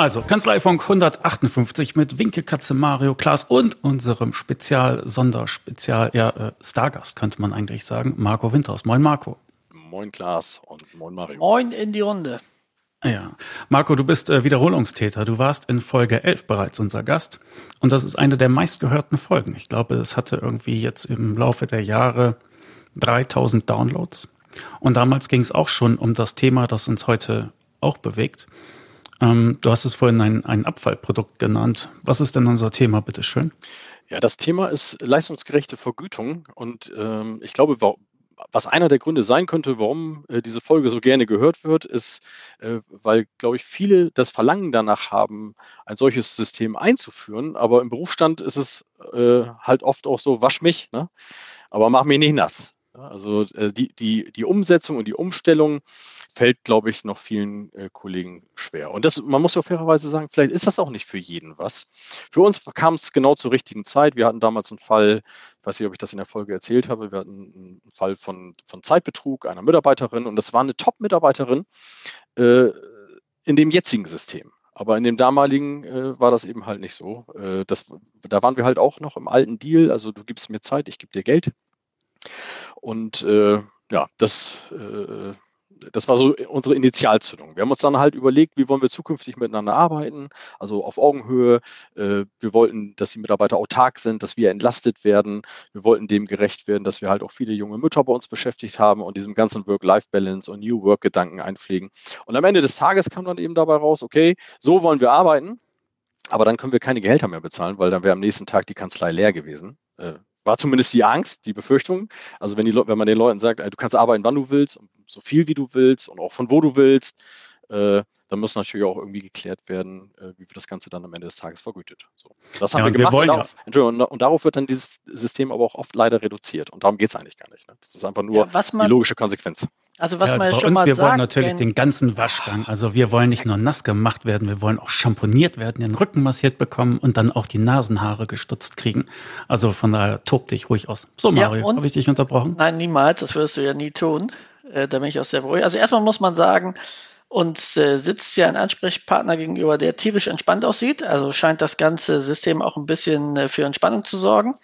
Also, Kanzleifunk 158 mit Winke, Katze, Mario, Klaas und unserem Spezial, Sonderspezial, ja, äh, Stargast könnte man eigentlich sagen, Marco Winters. Moin, Marco. Moin, Klaas und moin, Mario. Moin in die Runde. Ja, Marco, du bist äh, Wiederholungstäter. Du warst in Folge 11 bereits unser Gast und das ist eine der meistgehörten Folgen. Ich glaube, es hatte irgendwie jetzt im Laufe der Jahre 3000 Downloads. Und damals ging es auch schon um das Thema, das uns heute auch bewegt. Ähm, du hast es vorhin ein, ein Abfallprodukt genannt. Was ist denn unser Thema, bitteschön? Ja, das Thema ist leistungsgerechte Vergütung. Und ähm, ich glaube, was einer der Gründe sein könnte, warum äh, diese Folge so gerne gehört wird, ist, äh, weil, glaube ich, viele das Verlangen danach haben, ein solches System einzuführen. Aber im Berufsstand ist es äh, halt oft auch so, wasch mich, ne? aber mach mich nicht nass. Also äh, die, die, die Umsetzung und die Umstellung fällt, glaube ich, noch vielen äh, Kollegen schwer. Und das, man muss ja fairerweise sagen, vielleicht ist das auch nicht für jeden was. Für uns kam es genau zur richtigen Zeit. Wir hatten damals einen Fall, ich weiß nicht, ob ich das in der Folge erzählt habe, wir hatten einen Fall von, von Zeitbetrug einer Mitarbeiterin und das war eine Top-Mitarbeiterin äh, in dem jetzigen System. Aber in dem damaligen äh, war das eben halt nicht so. Äh, das, da waren wir halt auch noch im alten Deal. Also du gibst mir Zeit, ich gebe dir Geld. Und äh, ja, das äh, das war so unsere Initialzündung. Wir haben uns dann halt überlegt, wie wollen wir zukünftig miteinander arbeiten, also auf Augenhöhe. Äh, wir wollten, dass die Mitarbeiter autark sind, dass wir entlastet werden. Wir wollten dem gerecht werden, dass wir halt auch viele junge Mütter bei uns beschäftigt haben und diesem ganzen Work-Life-Balance und New Work-Gedanken einpflegen. Und am Ende des Tages kam dann eben dabei raus, okay, so wollen wir arbeiten. Aber dann können wir keine Gehälter mehr bezahlen, weil dann wäre am nächsten Tag die Kanzlei leer gewesen. Äh, war zumindest die Angst, die Befürchtung. Also wenn, die, wenn man den Leuten sagt, du kannst arbeiten, wann du willst und so viel wie du willst und auch von wo du willst, äh, dann muss natürlich auch irgendwie geklärt werden, äh, wie wird das Ganze dann am Ende des Tages vergütet. So. Das haben ja, wir gemacht. Wir und, darauf, ja. und, und, darauf, wird dann dieses System aber auch oft leider reduziert. Und darum geht es eigentlich gar nicht. Ne? Das ist einfach nur ja, man, die logische Konsequenz. Also was ja, also man bei schon uns, mal wir sagt, wollen natürlich den ganzen Waschgang. Also wir wollen nicht nur nass gemacht werden, wir wollen auch schamponiert werden, den Rücken massiert bekommen und dann auch die Nasenhaare gestutzt kriegen. Also von daher tob dich ruhig aus. So Mario, ja, habe ich dich unterbrochen? Nein, niemals. Das wirst du ja nie tun. Äh, da bin ich auch sehr beruhigt. Also erstmal muss man sagen, uns äh, sitzt ja ein Ansprechpartner gegenüber, der tierisch entspannt aussieht. Also scheint das ganze System auch ein bisschen äh, für Entspannung zu sorgen.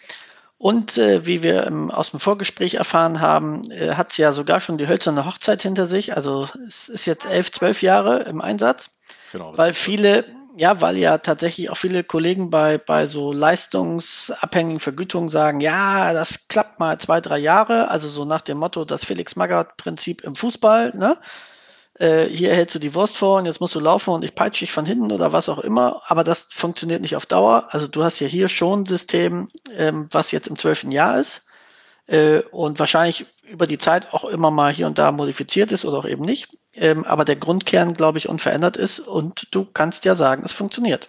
Und äh, wie wir im, aus dem Vorgespräch erfahren haben, äh, hat sie ja sogar schon die hölzerne Hochzeit hinter sich. Also es ist jetzt elf, zwölf Jahre im Einsatz. Genau. Weil viele, ja, weil ja tatsächlich auch viele Kollegen bei, bei so leistungsabhängigen Vergütungen sagen, ja, das klappt mal zwei, drei Jahre. Also so nach dem Motto, das Felix-Magath-Prinzip im Fußball, ne? Äh, hier hältst du die Wurst vor und jetzt musst du laufen und ich peitsche dich von hinten oder was auch immer, aber das funktioniert nicht auf Dauer. Also du hast ja hier schon ein System, ähm, was jetzt im zwölften Jahr ist äh, und wahrscheinlich über die Zeit auch immer mal hier und da modifiziert ist oder auch eben nicht. Ähm, aber der Grundkern, glaube ich, unverändert ist und du kannst ja sagen, es funktioniert.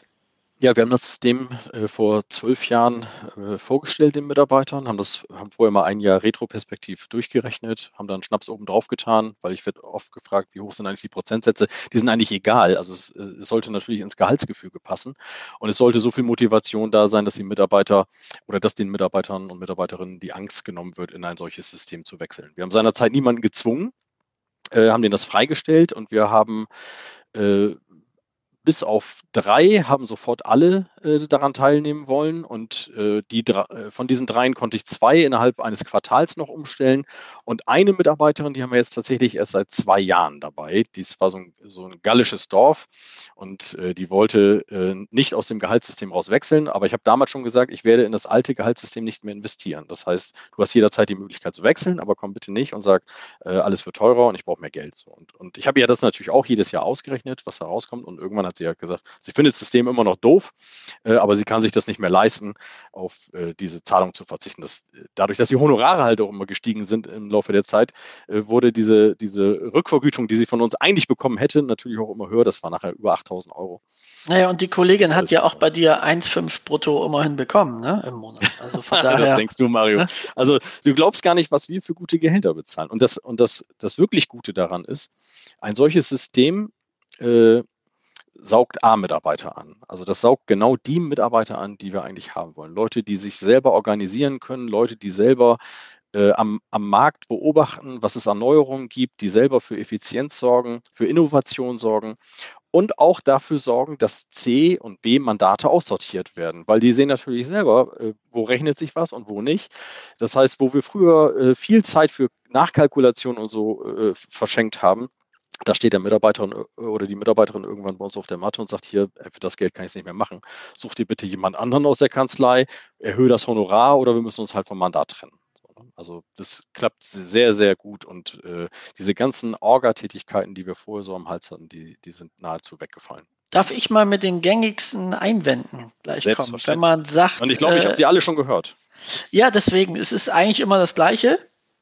Ja, wir haben das System äh, vor zwölf Jahren äh, vorgestellt den Mitarbeitern, haben das, haben vorher mal ein Jahr retroperspektiv durchgerechnet, haben dann Schnaps oben drauf getan, weil ich werde oft gefragt, wie hoch sind eigentlich die Prozentsätze? Die sind eigentlich egal. Also es, äh, es sollte natürlich ins Gehaltsgefüge passen und es sollte so viel Motivation da sein, dass die Mitarbeiter oder dass den Mitarbeitern und Mitarbeiterinnen die Angst genommen wird, in ein solches System zu wechseln. Wir haben seinerzeit niemanden gezwungen, äh, haben denen das freigestellt und wir haben äh, bis auf drei haben sofort alle äh, daran teilnehmen wollen und äh, die, äh, von diesen dreien konnte ich zwei innerhalb eines Quartals noch umstellen und eine Mitarbeiterin, die haben wir jetzt tatsächlich erst seit zwei Jahren dabei. Dies war so ein, so ein gallisches Dorf und äh, die wollte äh, nicht aus dem Gehaltssystem raus wechseln, aber ich habe damals schon gesagt, ich werde in das alte Gehaltssystem nicht mehr investieren. Das heißt, du hast jederzeit die Möglichkeit zu wechseln, aber komm bitte nicht und sag, äh, alles wird teurer und ich brauche mehr Geld. Und, und ich habe ja das natürlich auch jedes Jahr ausgerechnet, was da rauskommt und irgendwann hat sie hat gesagt, sie findet das System immer noch doof, äh, aber sie kann sich das nicht mehr leisten, auf äh, diese Zahlung zu verzichten. Das, dadurch, dass die Honorare halt auch immer gestiegen sind im Laufe der Zeit, äh, wurde diese, diese Rückvergütung, die sie von uns eigentlich bekommen hätte, natürlich auch immer höher. Das war nachher über 8000 Euro. Naja, und die Kollegin hat ja auch bei dir 1,5 brutto immerhin bekommen, ne, im Monat. Also von daher. das denkst du, Mario. Ne? Also du glaubst gar nicht, was wir für gute Gehälter bezahlen. Und das, und das, das wirklich Gute daran ist, ein solches System äh, saugt A-Mitarbeiter an. Also das saugt genau die Mitarbeiter an, die wir eigentlich haben wollen. Leute, die sich selber organisieren können, Leute, die selber äh, am, am Markt beobachten, was es an Neuerungen gibt, die selber für Effizienz sorgen, für Innovation sorgen und auch dafür sorgen, dass C und B Mandate aussortiert werden, weil die sehen natürlich selber, äh, wo rechnet sich was und wo nicht. Das heißt, wo wir früher äh, viel Zeit für Nachkalkulation und so äh, verschenkt haben, da steht der Mitarbeiter oder die Mitarbeiterin irgendwann bei uns auf der Matte und sagt, hier, für das Geld kann ich es nicht mehr machen. Such dir bitte jemand anderen aus der Kanzlei, erhöhe das Honorar oder wir müssen uns halt vom Mandat trennen. Ne? Also das klappt sehr, sehr gut und äh, diese ganzen Orga-Tätigkeiten, die wir vorher so am Hals hatten, die, die sind nahezu weggefallen. Darf ich mal mit den gängigsten Einwänden gleich kommen? Wenn man sagt. Und ich glaube, ich habe äh, sie alle schon gehört. Ja, deswegen, es ist eigentlich immer das Gleiche.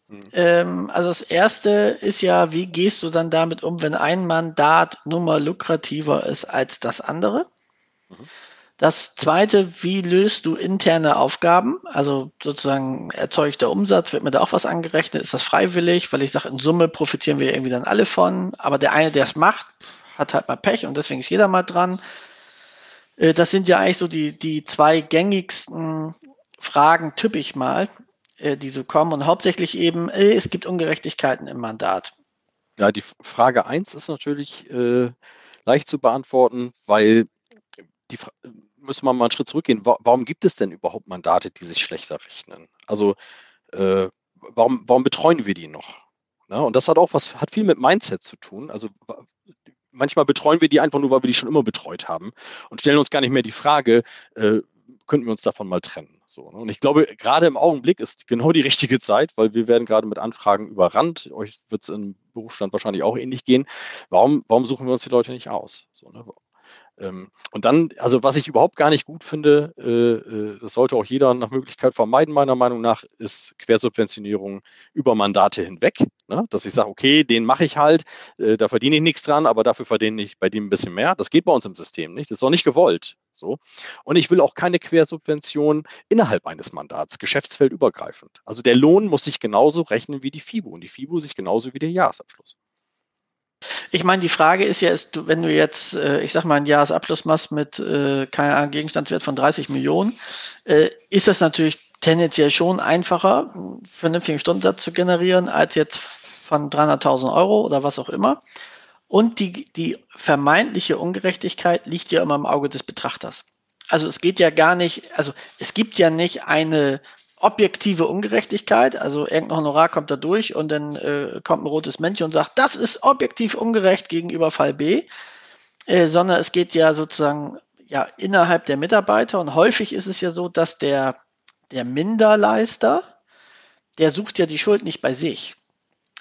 Mhm. Ähm, also das erste ist ja, wie gehst du dann damit um, wenn ein Mandat Nummer lukrativer ist als das andere? Mhm. Das zweite, wie löst du interne Aufgaben? Also sozusagen erzeugter Umsatz, wird mir da auch was angerechnet? Ist das freiwillig? Weil ich sage, in Summe profitieren wir irgendwie dann alle von. Aber der eine, der es macht, hat halt mal Pech und deswegen ist jeder mal dran. Äh, das sind ja eigentlich so die, die zwei gängigsten Fragen, typisch mal, äh, die so kommen. Und hauptsächlich eben, äh, es gibt Ungerechtigkeiten im Mandat. Ja, die Frage eins ist natürlich äh, leicht zu beantworten, weil die müssen wir mal einen Schritt zurückgehen. Warum gibt es denn überhaupt Mandate, die sich schlechter rechnen? Also äh, warum, warum betreuen wir die noch? Ja, und das hat auch was, hat viel mit Mindset zu tun. Also manchmal betreuen wir die einfach nur, weil wir die schon immer betreut haben und stellen uns gar nicht mehr die Frage, äh, könnten wir uns davon mal trennen. So, ne? Und ich glaube, gerade im Augenblick ist genau die richtige Zeit, weil wir werden gerade mit Anfragen überrannt. Euch wird es im Berufsstand wahrscheinlich auch ähnlich gehen. Warum, warum suchen wir uns die Leute nicht aus? So, ne? Ähm, und dann, also was ich überhaupt gar nicht gut finde, äh, äh, das sollte auch jeder nach Möglichkeit vermeiden, meiner Meinung nach, ist Quersubventionierung über Mandate hinweg. Ne? Dass ich sage, okay, den mache ich halt, äh, da verdiene ich nichts dran, aber dafür verdiene ich bei dem ein bisschen mehr. Das geht bei uns im System nicht. Das ist auch nicht gewollt. So. Und ich will auch keine Quersubvention innerhalb eines Mandats, geschäftsfeldübergreifend. Also der Lohn muss sich genauso rechnen wie die FIBO und die FIBO sich genauso wie der Jahresabschluss. Ich meine, die Frage ist ja, ist, wenn du jetzt, äh, ich sag mal, einen Jahresabschluss machst mit, äh, keine Ahnung, Gegenstandswert von 30 Millionen, äh, ist das natürlich tendenziell schon einfacher, einen vernünftigen Stundensatz zu generieren, als jetzt von 300.000 Euro oder was auch immer. Und die, die vermeintliche Ungerechtigkeit liegt ja immer im Auge des Betrachters. Also es geht ja gar nicht, also es gibt ja nicht eine objektive Ungerechtigkeit, also irgendein Honorar kommt da durch und dann äh, kommt ein rotes Männchen und sagt, das ist objektiv ungerecht gegenüber Fall B, äh, sondern es geht ja sozusagen ja innerhalb der Mitarbeiter und häufig ist es ja so, dass der, der Minderleister, der sucht ja die Schuld nicht bei sich.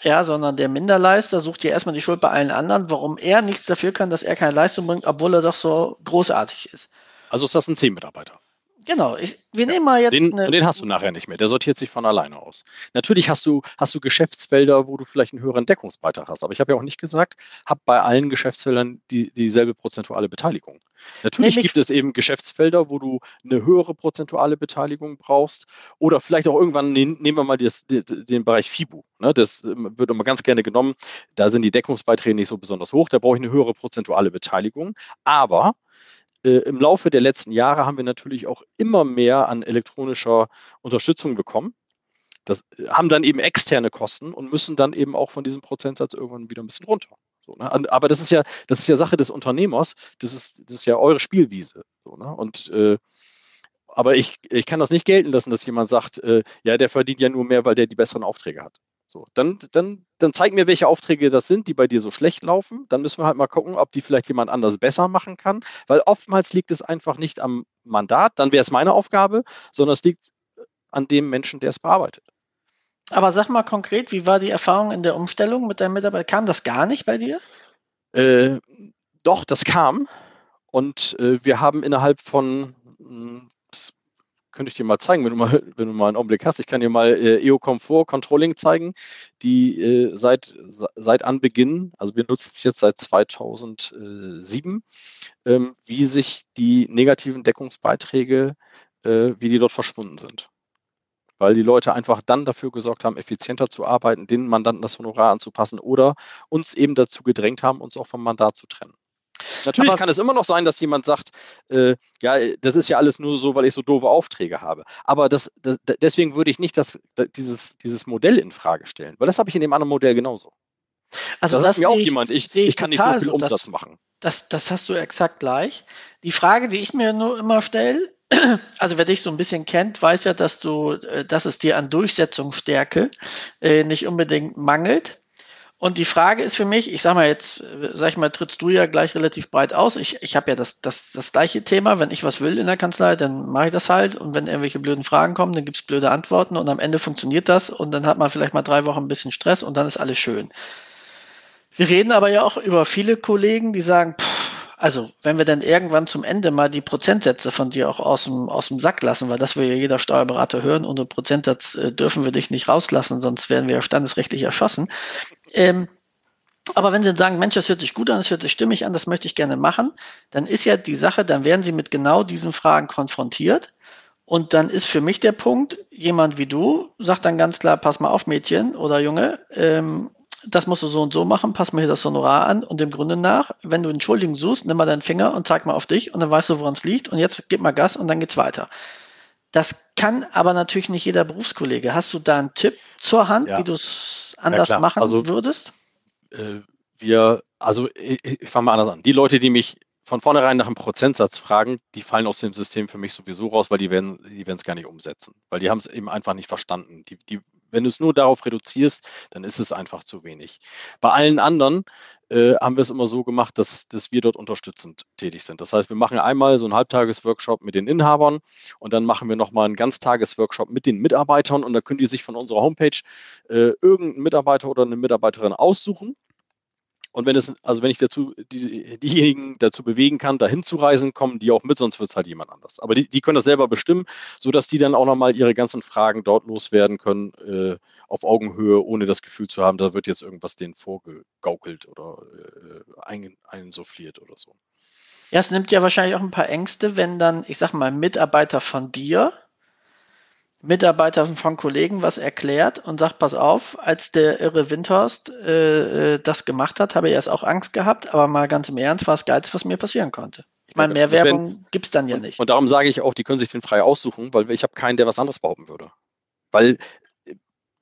Ja, sondern der Minderleister sucht ja erstmal die Schuld bei allen anderen, warum er nichts dafür kann, dass er keine Leistung bringt, obwohl er doch so großartig ist. Also ist das ein Zehn-Mitarbeiter? Genau, ich, wir nehmen mal jetzt. Den, eine, den hast du nachher nicht mehr, der sortiert sich von alleine aus. Natürlich hast du, hast du Geschäftsfelder, wo du vielleicht einen höheren Deckungsbeitrag hast, aber ich habe ja auch nicht gesagt, hab bei allen Geschäftsfeldern die, dieselbe prozentuale Beteiligung. Natürlich Nämlich, gibt es eben Geschäftsfelder, wo du eine höhere prozentuale Beteiligung brauchst oder vielleicht auch irgendwann, nehmen wir mal das, den, den Bereich FIBU. Ne, das ähm, wird immer ganz gerne genommen, da sind die Deckungsbeiträge nicht so besonders hoch, da brauche ich eine höhere prozentuale Beteiligung, aber äh, im Laufe der letzten Jahre haben wir natürlich auch immer mehr an elektronischer Unterstützung bekommen. Das äh, haben dann eben externe Kosten und müssen dann eben auch von diesem Prozentsatz irgendwann wieder ein bisschen runter. So, ne? Aber das ist ja, das ist ja Sache des Unternehmers, das ist, das ist ja eure Spielwiese. So, ne? Und äh, aber ich, ich kann das nicht gelten lassen, dass jemand sagt, äh, ja, der verdient ja nur mehr, weil der die besseren Aufträge hat. So, dann, dann, dann zeig mir, welche Aufträge das sind, die bei dir so schlecht laufen. Dann müssen wir halt mal gucken, ob die vielleicht jemand anders besser machen kann. Weil oftmals liegt es einfach nicht am Mandat, dann wäre es meine Aufgabe, sondern es liegt an dem Menschen, der es bearbeitet. Aber sag mal konkret, wie war die Erfahrung in der Umstellung mit deinem Mitarbeiter? Kam das gar nicht bei dir? Äh, doch, das kam. Und äh, wir haben innerhalb von hm, könnte ich dir mal zeigen, wenn du mal, wenn du mal einen Augenblick hast. Ich kann dir mal äh, EO Comfort Controlling zeigen, die äh, seit, seit Anbeginn, also wir nutzen es jetzt seit 2007, ähm, wie sich die negativen Deckungsbeiträge, äh, wie die dort verschwunden sind. Weil die Leute einfach dann dafür gesorgt haben, effizienter zu arbeiten, den Mandanten das Honorar anzupassen oder uns eben dazu gedrängt haben, uns auch vom Mandat zu trennen. Natürlich aber kann es immer noch sein, dass jemand sagt, äh, ja, das ist ja alles nur so, weil ich so doofe Aufträge habe. Aber das, das, deswegen würde ich nicht das, dieses, dieses Modell in Frage stellen, weil das habe ich in dem anderen Modell genauso. Also das, das sagt mir auch ich, jemand, ich, ich kann nicht so viel Umsatz das, machen. Das, das hast du exakt gleich. Die Frage, die ich mir nur immer stelle, also wer dich so ein bisschen kennt, weiß ja, dass du, äh, dass es dir an Durchsetzungsstärke äh, nicht unbedingt mangelt. Und die Frage ist für mich, ich sag mal jetzt, sag ich mal, trittst du ja gleich relativ breit aus. Ich, ich habe ja das, das, das gleiche Thema. Wenn ich was will in der Kanzlei, dann mache ich das halt. Und wenn irgendwelche blöden Fragen kommen, dann gibt es blöde Antworten und am Ende funktioniert das und dann hat man vielleicht mal drei Wochen ein bisschen Stress und dann ist alles schön. Wir reden aber ja auch über viele Kollegen, die sagen, pff, also wenn wir dann irgendwann zum Ende mal die Prozentsätze von dir auch aus dem, aus dem Sack lassen, weil das will ja jeder Steuerberater hören, den Prozentsatz äh, dürfen wir dich nicht rauslassen, sonst werden wir ja standesrechtlich erschossen. Ähm, aber wenn Sie sagen, Mensch, das hört sich gut an, das hört sich stimmig an, das möchte ich gerne machen, dann ist ja die Sache, dann werden Sie mit genau diesen Fragen konfrontiert. Und dann ist für mich der Punkt, jemand wie du sagt dann ganz klar, pass mal auf, Mädchen oder Junge, ähm, das musst du so und so machen, pass mir hier das Honorar an und dem Grunde nach, wenn du Entschuldigung suchst, nimm mal deinen Finger und zeig mal auf dich und dann weißt du, woran es liegt und jetzt gib mal Gas und dann geht's weiter. Das kann aber natürlich nicht jeder Berufskollege. Hast du da einen Tipp zur Hand, ja. wie du es anders ja, machen also, würdest? Äh, wir, also ich, ich fange mal anders an. Die Leute, die mich von vornherein nach einem Prozentsatz fragen, die fallen aus dem System für mich sowieso raus, weil die werden die es gar nicht umsetzen, weil die haben es eben einfach nicht verstanden. Die, die wenn du es nur darauf reduzierst, dann ist es einfach zu wenig. Bei allen anderen äh, haben wir es immer so gemacht, dass, dass wir dort unterstützend tätig sind. Das heißt, wir machen einmal so einen Halbtagesworkshop mit den Inhabern und dann machen wir nochmal einen Ganztagesworkshop mit den Mitarbeitern und da können die sich von unserer Homepage äh, irgendeinen Mitarbeiter oder eine Mitarbeiterin aussuchen und wenn es, also wenn ich dazu, die, diejenigen dazu bewegen kann, dahin zu reisen, kommen die auch mit, sonst wird es halt jemand anders. Aber die, die können das selber bestimmen, sodass die dann auch nochmal ihre ganzen Fragen dort loswerden können, äh, auf Augenhöhe, ohne das Gefühl zu haben, da wird jetzt irgendwas denen vorgegaukelt oder äh, ein, einsuffliert oder so. Ja, es nimmt ja wahrscheinlich auch ein paar Ängste, wenn dann, ich sag mal, Mitarbeiter von dir Mitarbeiter von Kollegen was erklärt und sagt, pass auf, als der irre Windhorst äh, äh das gemacht hat, habe ich erst auch Angst gehabt, aber mal ganz im Ernst, war es Geilste, was mir passieren konnte. Ich meine, mehr Werbung gibt es dann ja nicht. Und, und darum sage ich auch, die können sich den frei aussuchen, weil ich habe keinen, der was anderes behaupten würde. Weil äh,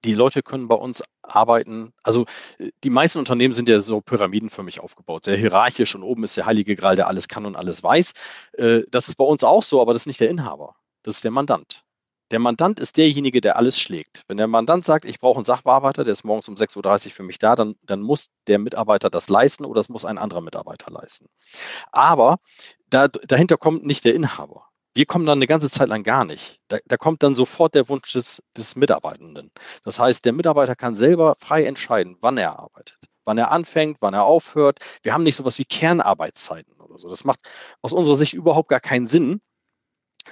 die Leute können bei uns arbeiten. Also äh, die meisten Unternehmen sind ja so pyramidenförmig aufgebaut, sehr hierarchisch und oben ist der heilige Gral, der alles kann und alles weiß. Das ist bei uns auch so, aber das ist nicht der Inhaber, das ist der Mandant. Der Mandant ist derjenige, der alles schlägt. Wenn der Mandant sagt, ich brauche einen Sachbearbeiter, der ist morgens um 6.30 Uhr für mich da, dann, dann muss der Mitarbeiter das leisten oder es muss ein anderer Mitarbeiter leisten. Aber da, dahinter kommt nicht der Inhaber. Wir kommen dann eine ganze Zeit lang gar nicht. Da, da, kommt dann sofort der Wunsch des, des Mitarbeitenden. Das heißt, der Mitarbeiter kann selber frei entscheiden, wann er arbeitet, wann er anfängt, wann er aufhört. Wir haben nicht so etwas wie Kernarbeitszeiten oder so. Das macht aus unserer Sicht überhaupt gar keinen Sinn.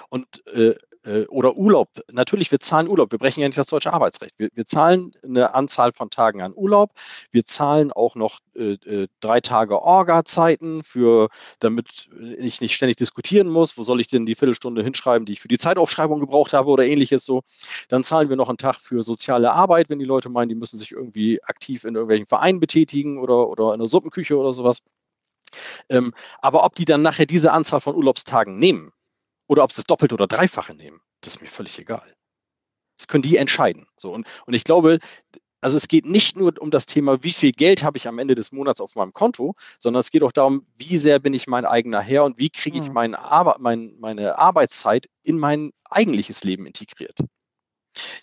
Und äh, äh, oder Urlaub. Natürlich, wir zahlen Urlaub. Wir brechen ja nicht das deutsche Arbeitsrecht. Wir, wir zahlen eine Anzahl von Tagen an Urlaub. Wir zahlen auch noch äh, äh, drei Tage Orga-Zeiten für, damit ich nicht ständig diskutieren muss. Wo soll ich denn die Viertelstunde hinschreiben, die ich für die Zeitaufschreibung gebraucht habe oder ähnliches so. Dann zahlen wir noch einen Tag für soziale Arbeit, wenn die Leute meinen, die müssen sich irgendwie aktiv in irgendwelchen Vereinen betätigen oder, oder in der Suppenküche oder sowas. Ähm, aber ob die dann nachher diese Anzahl von Urlaubstagen nehmen, oder ob sie das Doppelte oder Dreifache nehmen, das ist mir völlig egal. Das können die entscheiden. So, und, und ich glaube, also es geht nicht nur um das Thema, wie viel Geld habe ich am Ende des Monats auf meinem Konto, sondern es geht auch darum, wie sehr bin ich mein eigener Herr und wie kriege ich hm. mein Arbe mein, meine Arbeitszeit in mein eigentliches Leben integriert.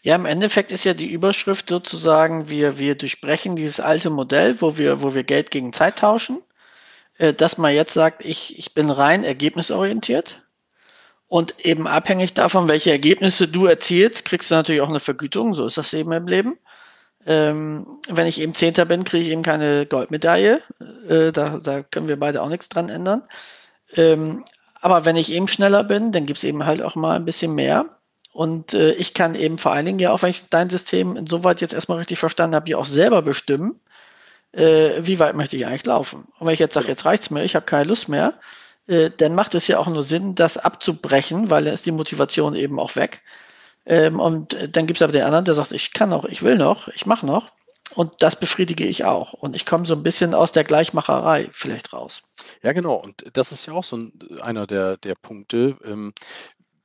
Ja, im Endeffekt ist ja die Überschrift sozusagen, wir, wir durchbrechen dieses alte Modell, wo wir, wo wir Geld gegen Zeit tauschen, äh, dass man jetzt sagt, ich, ich bin rein ergebnisorientiert und eben abhängig davon, welche Ergebnisse du erzielst, kriegst du natürlich auch eine Vergütung. So ist das eben im Leben. Ähm, wenn ich eben Zehnter bin, kriege ich eben keine Goldmedaille. Äh, da, da können wir beide auch nichts dran ändern. Ähm, aber wenn ich eben schneller bin, dann gibt es eben halt auch mal ein bisschen mehr. Und äh, ich kann eben vor allen Dingen ja auch, wenn ich dein System insoweit jetzt erstmal richtig verstanden habe, ja auch selber bestimmen, äh, wie weit möchte ich eigentlich laufen. Und wenn ich jetzt sage, jetzt reicht's mir, ich habe keine Lust mehr, äh, dann macht es ja auch nur Sinn, das abzubrechen, weil dann ist die Motivation eben auch weg. Ähm, und äh, dann gibt es aber den anderen, der sagt, ich kann noch, ich will noch, ich mache noch. Und das befriedige ich auch. Und ich komme so ein bisschen aus der Gleichmacherei vielleicht raus. Ja, genau. Und das ist ja auch so ein, einer der, der Punkte. Ähm,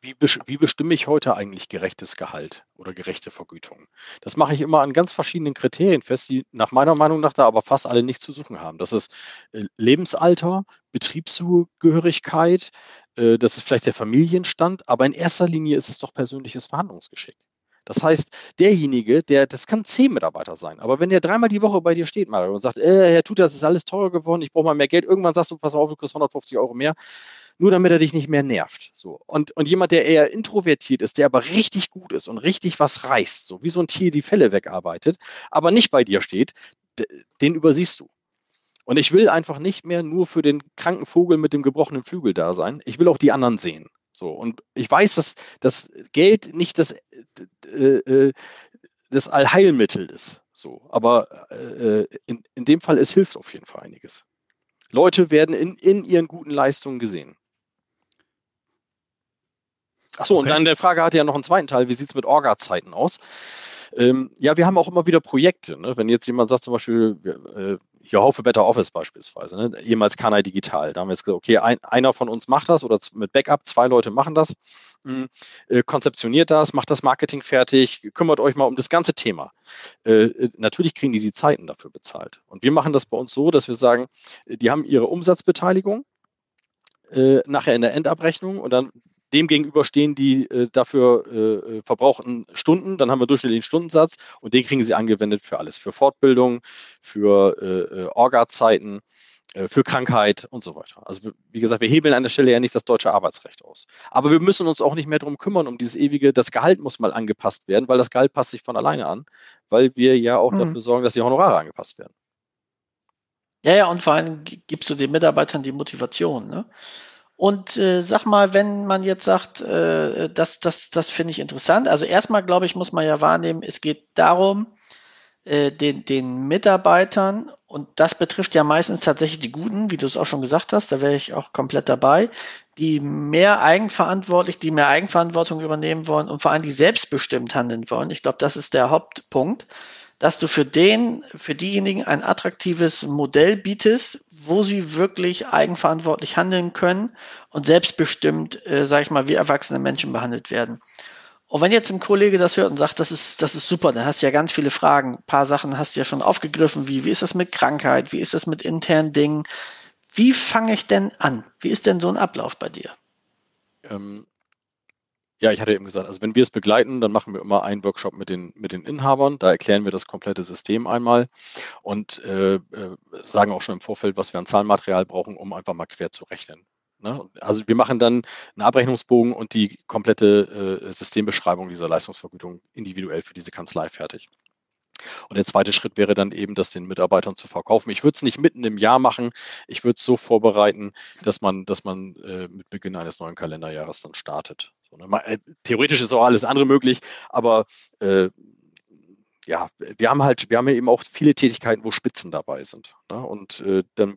wie, wie, bestimme ich heute eigentlich gerechtes Gehalt oder gerechte Vergütung? Das mache ich immer an ganz verschiedenen Kriterien fest, die nach meiner Meinung nach da aber fast alle nichts zu suchen haben. Das ist äh, Lebensalter, Betriebszugehörigkeit, äh, das ist vielleicht der Familienstand, aber in erster Linie ist es doch persönliches Verhandlungsgeschick. Das heißt, derjenige, der, das kann zehn Mitarbeiter sein, aber wenn der dreimal die Woche bei dir steht, Mario, und sagt, äh, Herr Tuter, das ist alles teurer geworden, ich brauche mal mehr Geld, irgendwann sagst du, pass auf, du kriegst 150 Euro mehr, nur damit er dich nicht mehr nervt. So. Und, und jemand, der eher introvertiert ist, der aber richtig gut ist und richtig was reißt, so wie so ein Tier die Fälle wegarbeitet, aber nicht bei dir steht, den übersiehst du. Und ich will einfach nicht mehr nur für den kranken Vogel mit dem gebrochenen Flügel da sein. Ich will auch die anderen sehen. So. Und ich weiß, dass das Geld nicht das, äh, äh das Allheilmittel ist. So. Aber äh, in, in dem Fall, es hilft auf jeden Fall einiges. Leute werden in, in ihren guten Leistungen gesehen. Achso, okay. und dann der Frage hatte ja noch einen zweiten Teil, wie sieht es mit Orga-Zeiten aus? Ähm, ja, wir haben auch immer wieder Projekte. Ne? Wenn jetzt jemand sagt zum Beispiel, äh, hier Haufe Better Office beispielsweise, ne? ehemals Kanai Digital, da haben wir jetzt gesagt, okay, ein, einer von uns macht das oder mit Backup, zwei Leute machen das, mh, hm, äh, konzeptioniert das, macht das Marketing fertig, kümmert euch mal um das ganze Thema. Äh, äh, natürlich kriegen die die Zeiten dafür bezahlt. Und wir machen das bei uns so, dass wir sagen, die haben ihre Umsatzbeteiligung, äh, nachher in der Endabrechnung und dann Demgegenüber stehen die äh, dafür äh, äh, verbrauchten Stunden, dann haben wir durchschnittlichen Stundensatz und den kriegen sie angewendet für alles, für Fortbildung, für äh, äh Orga-Zeiten, äh, für Krankheit und so weiter. Also wie gesagt, wir hebeln an der Stelle ja nicht das deutsche Arbeitsrecht aus. Aber wir müssen uns auch nicht mehr darum kümmern, um dieses ewige, das Gehalt muss mal angepasst werden, weil das Gehalt passt sich von alleine an, weil wir ja auch mhm. dafür sorgen, dass die Honorare angepasst werden. Ja, ja, und vor allem gibst du den Mitarbeitern die Motivation. Ne? Und äh, sag mal, wenn man jetzt sagt, äh, das, das, das finde ich interessant. Also erstmal, glaube ich, muss man ja wahrnehmen, es geht darum, äh, den, den Mitarbeitern, und das betrifft ja meistens tatsächlich die Guten, wie du es auch schon gesagt hast, da wäre ich auch komplett dabei, die mehr eigenverantwortlich, die mehr Eigenverantwortung übernehmen wollen und vor allem die selbstbestimmt handeln wollen. Ich glaube, das ist der Hauptpunkt dass du für den, für diejenigen ein attraktives Modell bietest, wo sie wirklich eigenverantwortlich handeln können und selbstbestimmt, äh, sage ich mal, wie erwachsene Menschen behandelt werden. Und wenn jetzt ein Kollege das hört und sagt, das ist, das ist super, dann hast du ja ganz viele Fragen. Ein paar Sachen hast du ja schon aufgegriffen, wie, wie ist das mit Krankheit, wie ist das mit internen Dingen? Wie fange ich denn an? Wie ist denn so ein Ablauf bei dir? Ähm, ja, ich hatte eben gesagt, also wenn wir es begleiten, dann machen wir immer einen Workshop mit den, mit den Inhabern. Da erklären wir das komplette System einmal und äh, äh, sagen auch schon im Vorfeld, was wir an Zahlenmaterial brauchen, um einfach mal quer zu rechnen. Ne? Also wir machen dann einen Abrechnungsbogen und die komplette äh, Systembeschreibung dieser Leistungsvergütung individuell für diese Kanzlei fertig. Und der zweite Schritt wäre dann eben, das den Mitarbeitern zu verkaufen. Ich würde es nicht mitten im Jahr machen. Ich würde es so vorbereiten, dass man, dass man äh, mit Beginn eines neuen Kalenderjahres dann startet. So, ne? Äh, theoretisch ist auch alles andere möglich, aber äh, ja, wir haben halt, wir haben ja eben auch viele Tätigkeiten, wo Spitzen dabei sind. Ne? Und äh, dann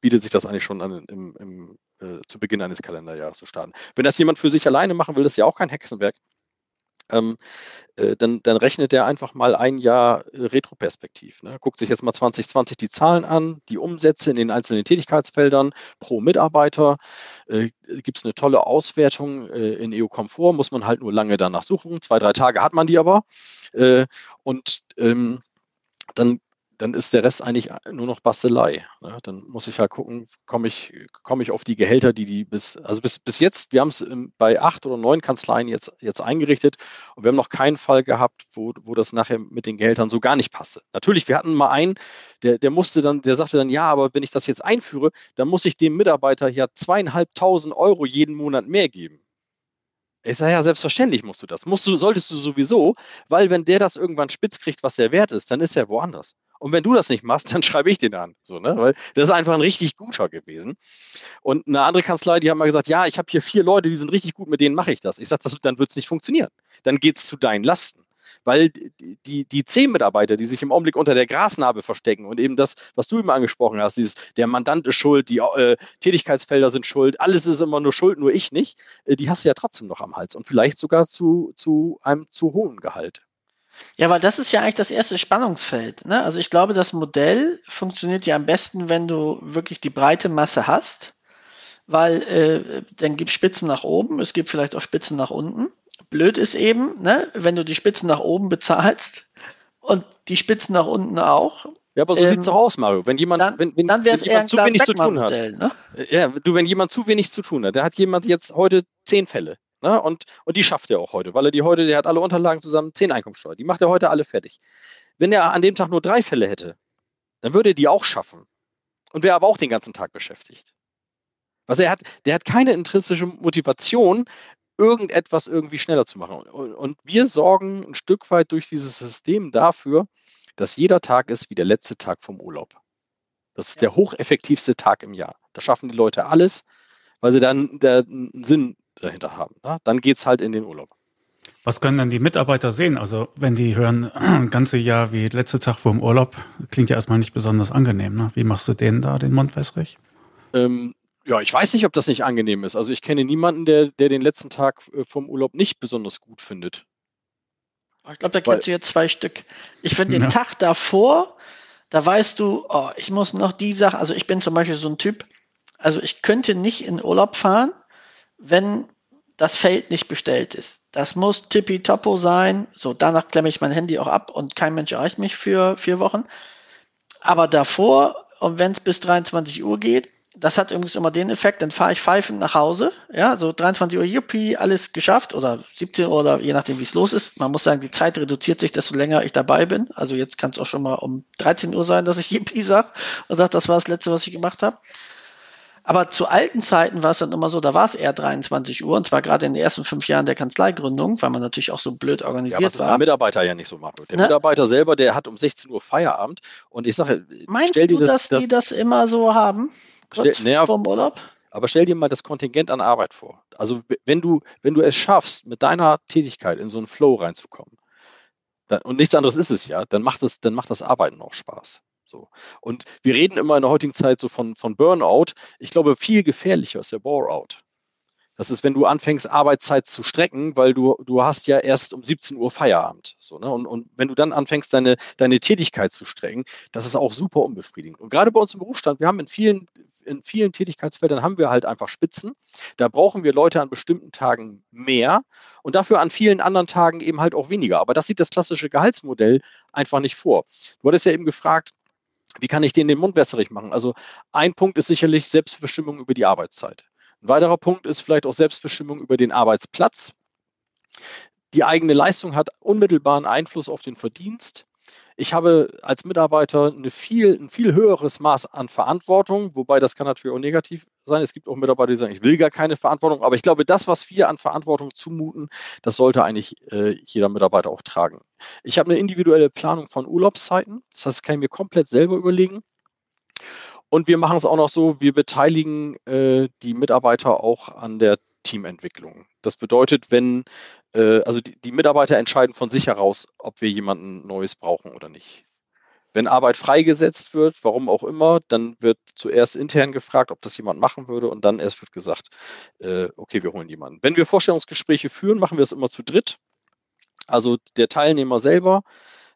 bietet sich das eigentlich schon an, im, im, äh, zu Beginn eines Kalenderjahres zu starten. Wenn das jemand für sich alleine machen will, ist ja auch kein Hexenwerk ähm, äh, dann, dann rechnet er einfach mal ein Jahr äh, retroperspektiv. Ne? Guckt sich jetzt mal 2020 die Zahlen an, die Umsätze in den einzelnen Tätigkeitsfeldern pro Mitarbeiter. Äh, Gibt es eine tolle Auswertung äh, in EU-Komfort, muss man halt nur lange danach suchen. Zwei, drei Tage hat man die aber. Äh, und ähm, dann dann ist der Rest eigentlich nur noch Bastelei. Ne? Dann muss ich halt gucken, komme ich, komme ich auf die Gehälter, die die bis, also bis, bis jetzt, wir haben es bei acht oder neun Kanzleien jetzt, jetzt eingerichtet und wir haben noch keinen Fall gehabt, wo, wo das nachher mit den Gehältern so gar nicht passe. Natürlich, wir hatten mal einen, der, der musste dann, der sagte dann, ja, aber wenn ich das jetzt einführe, dann muss ich dem Mitarbeiter ja zweieinhalbtausend Euro jeden Monat mehr geben. Ich sage ja, selbstverständlich musst du das. Musst du, solltest du sowieso, weil wenn der das irgendwann spitz kriegt, was er wert ist, dann ist er woanders. Und wenn du das nicht machst, dann schreibe ich den an. So, ne? Weil das ist einfach ein richtig guter gewesen. Und eine andere Kanzlei, die haben mal gesagt, ja, ich habe hier vier Leute, die sind richtig gut, mit denen mache ich das. Ich sage, dann wird es nicht funktionieren. Dann geht es zu deinen Lasten. Weil die, die, zehn Mitarbeiter, die sich im Augenblick unter der Grasnarbe verstecken und eben das, was du immer angesprochen hast, dieses, der Mandant ist schuld, die äh, Tätigkeitsfelder sind schuld, alles ist immer nur schuld, nur ich nicht, äh, die hast du ja trotzdem noch am Hals und vielleicht sogar zu, zu einem zu hohen Gehalt. Ja, weil das ist ja eigentlich das erste Spannungsfeld. Ne? Also ich glaube, das Modell funktioniert ja am besten, wenn du wirklich die breite Masse hast. weil äh, dann gibt es Spitzen nach oben, es gibt vielleicht auch Spitzen nach unten. Blöd ist eben, ne, wenn du die Spitzen nach oben bezahlst und die Spitzen nach unten auch. Ja, aber so ähm, sieht es doch aus, Mario. Wenn jemand, dann, wenn, wenn, dann wenn jemand zu wenig zu tun hat. Ne? Ja, du, wenn jemand zu wenig zu tun hat, der hat jemand jetzt heute zehn Fälle. Ne? Und, und die schafft er auch heute, weil er die heute, der hat alle Unterlagen zusammen, zehn Einkommensteuer. Die macht er heute alle fertig. Wenn er an dem Tag nur drei Fälle hätte, dann würde er die auch schaffen. Und wäre aber auch den ganzen Tag beschäftigt. Also er hat, der hat keine intrinsische Motivation, irgendetwas irgendwie schneller zu machen. Und, und wir sorgen ein Stück weit durch dieses System dafür, dass jeder Tag ist wie der letzte Tag vom Urlaub. Das ist ja. der hocheffektivste Tag im Jahr. Da schaffen die Leute alles, weil sie dann einen Sinn dahinter haben. Ne? Dann geht es halt in den Urlaub. Was können dann die Mitarbeiter sehen? Also wenn die hören, ein ganze Jahr wie letzte Tag vor dem Urlaub, klingt ja erstmal nicht besonders angenehm. Ne? Wie machst du denen da den Mund wässrig? Ähm, ja, ich weiß nicht, ob das nicht angenehm ist. Also ich kenne niemanden, der, der den letzten Tag äh, vom Urlaub nicht besonders gut findet. Ich glaube, da kennst du jetzt zwei Stück. Ich finde den ja. Tag davor, da weißt du, oh, ich muss noch die Sache, also ich bin zum Beispiel so ein Typ, also ich könnte nicht in Urlaub fahren, wenn das Feld nicht bestellt ist. Das muss tippitoppo sein. So, danach klemme ich mein Handy auch ab und kein Mensch erreicht mich für vier Wochen. Aber davor, und wenn es bis 23 Uhr geht, das hat übrigens immer den Effekt, dann fahre ich pfeifend nach Hause, ja, so 23 Uhr, juppie, alles geschafft oder 17 Uhr oder je nachdem, wie es los ist. Man muss sagen, die Zeit reduziert sich, desto länger ich dabei bin. Also jetzt kann es auch schon mal um 13 Uhr sein, dass ich juppie sage und sage, das war das Letzte, was ich gemacht habe. Aber zu alten Zeiten war es dann immer so, da war es eher 23 Uhr und zwar gerade in den ersten fünf Jahren der Kanzleigründung, weil man natürlich auch so blöd organisiert ja, aber das war. Der Mitarbeiter ja nicht so, Marco. Der ne? Mitarbeiter selber, der hat um 16 Uhr Feierabend und ich sage, meinst du, das, dass das, die das immer so haben? Stell, naja, vom Urlaub? Aber stell dir mal das Kontingent an Arbeit vor. Also wenn du, wenn du es schaffst, mit deiner Tätigkeit in so einen Flow reinzukommen, dann, und nichts anderes ist es ja, dann macht das, dann macht das Arbeiten auch Spaß. So. Und wir reden immer in der heutigen Zeit so von, von Burnout. Ich glaube, viel gefährlicher ist der Boreout. Das ist, wenn du anfängst, Arbeitszeit zu strecken, weil du, du hast ja erst um 17 Uhr Feierabend. So, ne? und, und wenn du dann anfängst, deine, deine Tätigkeit zu strecken, das ist auch super unbefriedigend. Und gerade bei uns im Berufsstand, wir haben in vielen, in vielen Tätigkeitsfeldern haben wir halt einfach Spitzen. Da brauchen wir Leute an bestimmten Tagen mehr und dafür an vielen anderen Tagen eben halt auch weniger. Aber das sieht das klassische Gehaltsmodell einfach nicht vor. Du hattest ja eben gefragt, wie kann ich den den Mund wässerig machen? Also ein Punkt ist sicherlich Selbstbestimmung über die Arbeitszeit. Ein weiterer Punkt ist vielleicht auch Selbstbestimmung über den Arbeitsplatz. Die eigene Leistung hat unmittelbaren Einfluss auf den Verdienst. Ich habe als Mitarbeiter eine viel, ein viel höheres Maß an Verantwortung, wobei das kann natürlich auch negativ sein. Es gibt auch Mitarbeiter, die sagen, ich will gar keine Verantwortung, aber ich glaube, das, was wir an Verantwortung zumuten, das sollte eigentlich äh, jeder Mitarbeiter auch tragen. Ich habe eine individuelle Planung von Urlaubszeiten, das heißt, das kann ich mir komplett selber überlegen. Und wir machen es auch noch so, wir beteiligen äh, die Mitarbeiter auch an der Teamentwicklung. Das bedeutet, wenn, äh, also die, die, Mitarbeiter entscheiden von sich heraus, ob wir jemanden Neues brauchen oder nicht. Wenn Arbeit freigesetzt wird, warum auch immer, dann wird zuerst intern gefragt, ob das jemand machen würde und dann erst wird gesagt, äh, okay, wir holen jemanden. Wenn wir Vorstellungsgespräche führen, machen wir es immer zu dritt. Also der Teilnehmer selber,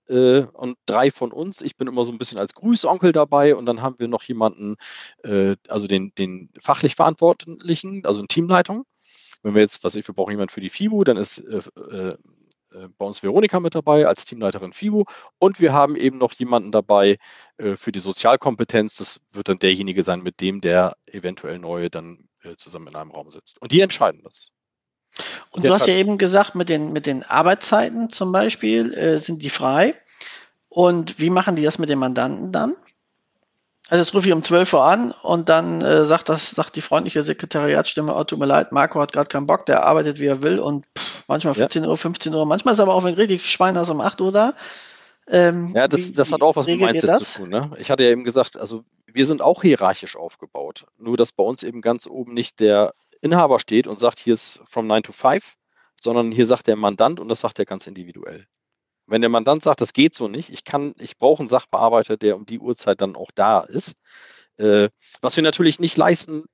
äh, und drei von uns. Ich bin immer so ein bisschen als Grüßonkel dabei und dann haben wir noch jemanden, äh, also den, den fachlich Verantwortlichen, also eine Teamleitung. Wenn wir jetzt, was ich, wir brauchen jemanden für die FIBU, dann ist äh, äh, äh, bei uns Veronika mit dabei als Teamleiterin FIBU und wir haben eben noch jemanden dabei äh, für die Sozialkompetenz. Das wird dann derjenige sein, mit dem der eventuell Neue dann zusammen in einem Raum sitzt. Und die entscheiden das. Und du hast ja eben gesagt, mit den, mit den Arbeitszeiten zum Beispiel äh, sind die frei. Und wie machen die das mit den Mandanten dann? Also jetzt rufe ich um 12 Uhr an und dann äh, sagt das, sagt die freundliche Sekretariatsstimme, oh, tut mir leid, Marco hat gerade keinen Bock, der arbeitet wie er will und pff, manchmal 14 ja. Uhr, 15 Uhr, manchmal ist aber auch ein richtig Schweiner um 8 Uhr da. Ähm, ja, das, wie, das hat auch was mit Mindset zu tun. Ne? Ich hatte ja eben gesagt, also wir sind auch hierarchisch aufgebaut. Nur, dass bei uns eben ganz oben nicht der Inhaber steht und sagt, hier ist from 9 to 5, sondern hier sagt der Mandant und das sagt er ganz individuell. Wenn der Mandant sagt, das geht so nicht, ich kann, ich brauche einen Sachbearbeiter, der um die Uhrzeit dann auch da ist, äh, was wir natürlich nicht leisten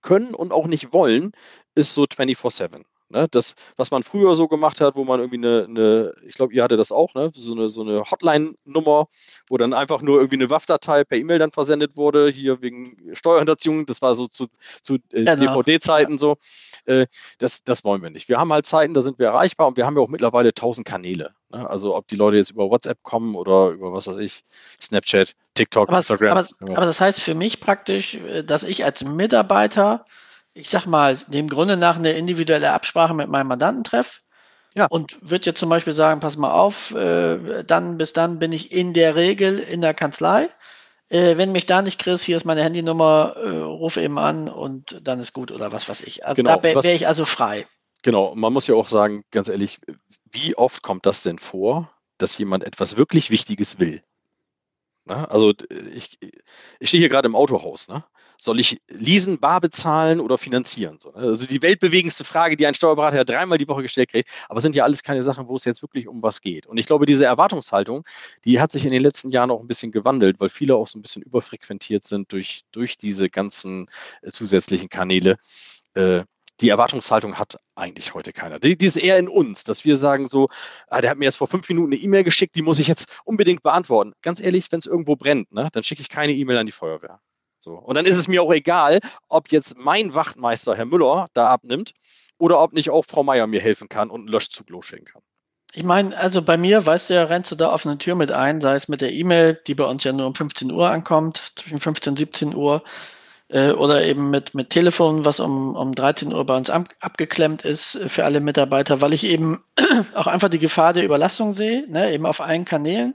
können und auch nicht wollen, ist so 24-7. Ne? Das, was man früher so gemacht hat, wo man irgendwie eine, eine ich glaube, ihr hattet das auch, ne? so eine, so eine Hotline-Nummer, wo dann einfach nur irgendwie eine WAF-Datei per E-Mail dann versendet wurde, hier wegen Steuerhinterziehung, das war so zu, zu äh, genau. DVD-Zeiten ja. so. Äh, das, das wollen wir nicht. Wir haben halt Zeiten, da sind wir erreichbar und wir haben ja auch mittlerweile tausend Kanäle. Ne? Also ob die Leute jetzt über WhatsApp kommen oder über was weiß ich, Snapchat, TikTok, aber Instagram. Aber, aber das heißt für mich praktisch, äh, dass ich als Mitarbeiter ich sag mal, dem Grunde nach eine individuelle Absprache mit meinem Mandanten treffe. Ja. Und würde jetzt zum Beispiel sagen, pass mal auf, äh, dann bis dann bin ich in der Regel in der Kanzlei. Äh, wenn mich da nicht kriegst, hier ist meine Handynummer, äh, rufe eben an und dann ist gut oder was weiß ich. Also genau, da wäre ich also frei. Genau, man muss ja auch sagen, ganz ehrlich, wie oft kommt das denn vor, dass jemand etwas wirklich Wichtiges will? Na, also ich, ich stehe hier gerade im Autohaus. Ne? Soll ich leasen, bar bezahlen oder finanzieren? Ne? also die weltbewegendste Frage, die ein Steuerberater ja dreimal die Woche gestellt kriegt. Aber sind ja alles keine Sachen, wo es jetzt wirklich um was geht. Und ich glaube, diese Erwartungshaltung, die hat sich in den letzten Jahren auch ein bisschen gewandelt, weil viele auch so ein bisschen überfrequentiert sind durch, durch diese ganzen äh, zusätzlichen Kanäle. Äh, die Erwartungshaltung hat eigentlich heute keiner. Die, die, ist eher in uns, dass wir sagen so, ah, der hat mir jetzt vor fünf Minuten eine E-Mail geschickt, die muss ich jetzt unbedingt beantworten. Ganz ehrlich, wenn es irgendwo brennt, ne, dann schicke ich keine E-Mail an die Feuerwehr. So. Und dann ist es mir auch egal, ob jetzt mein Wachtmeister, Herr Müller, da abnimmt oder ob nicht auch Frau Meier mir helfen kann und einen Löschzug losschicken kann. Ich meine, also bei mir, weißt du ja, rennst du da auf eine Tür mit ein, sei es mit der E-Mail, die bei uns ja nur um 15 Uhr ankommt, zwischen 15 und 17 Uhr, äh, oder eben mit, mit Telefon, was um, um 13 Uhr bei uns ab, abgeklemmt ist äh, für alle Mitarbeiter, weil ich eben auch einfach die Gefahr der Überlastung sehe, ne, eben auf allen Kanälen.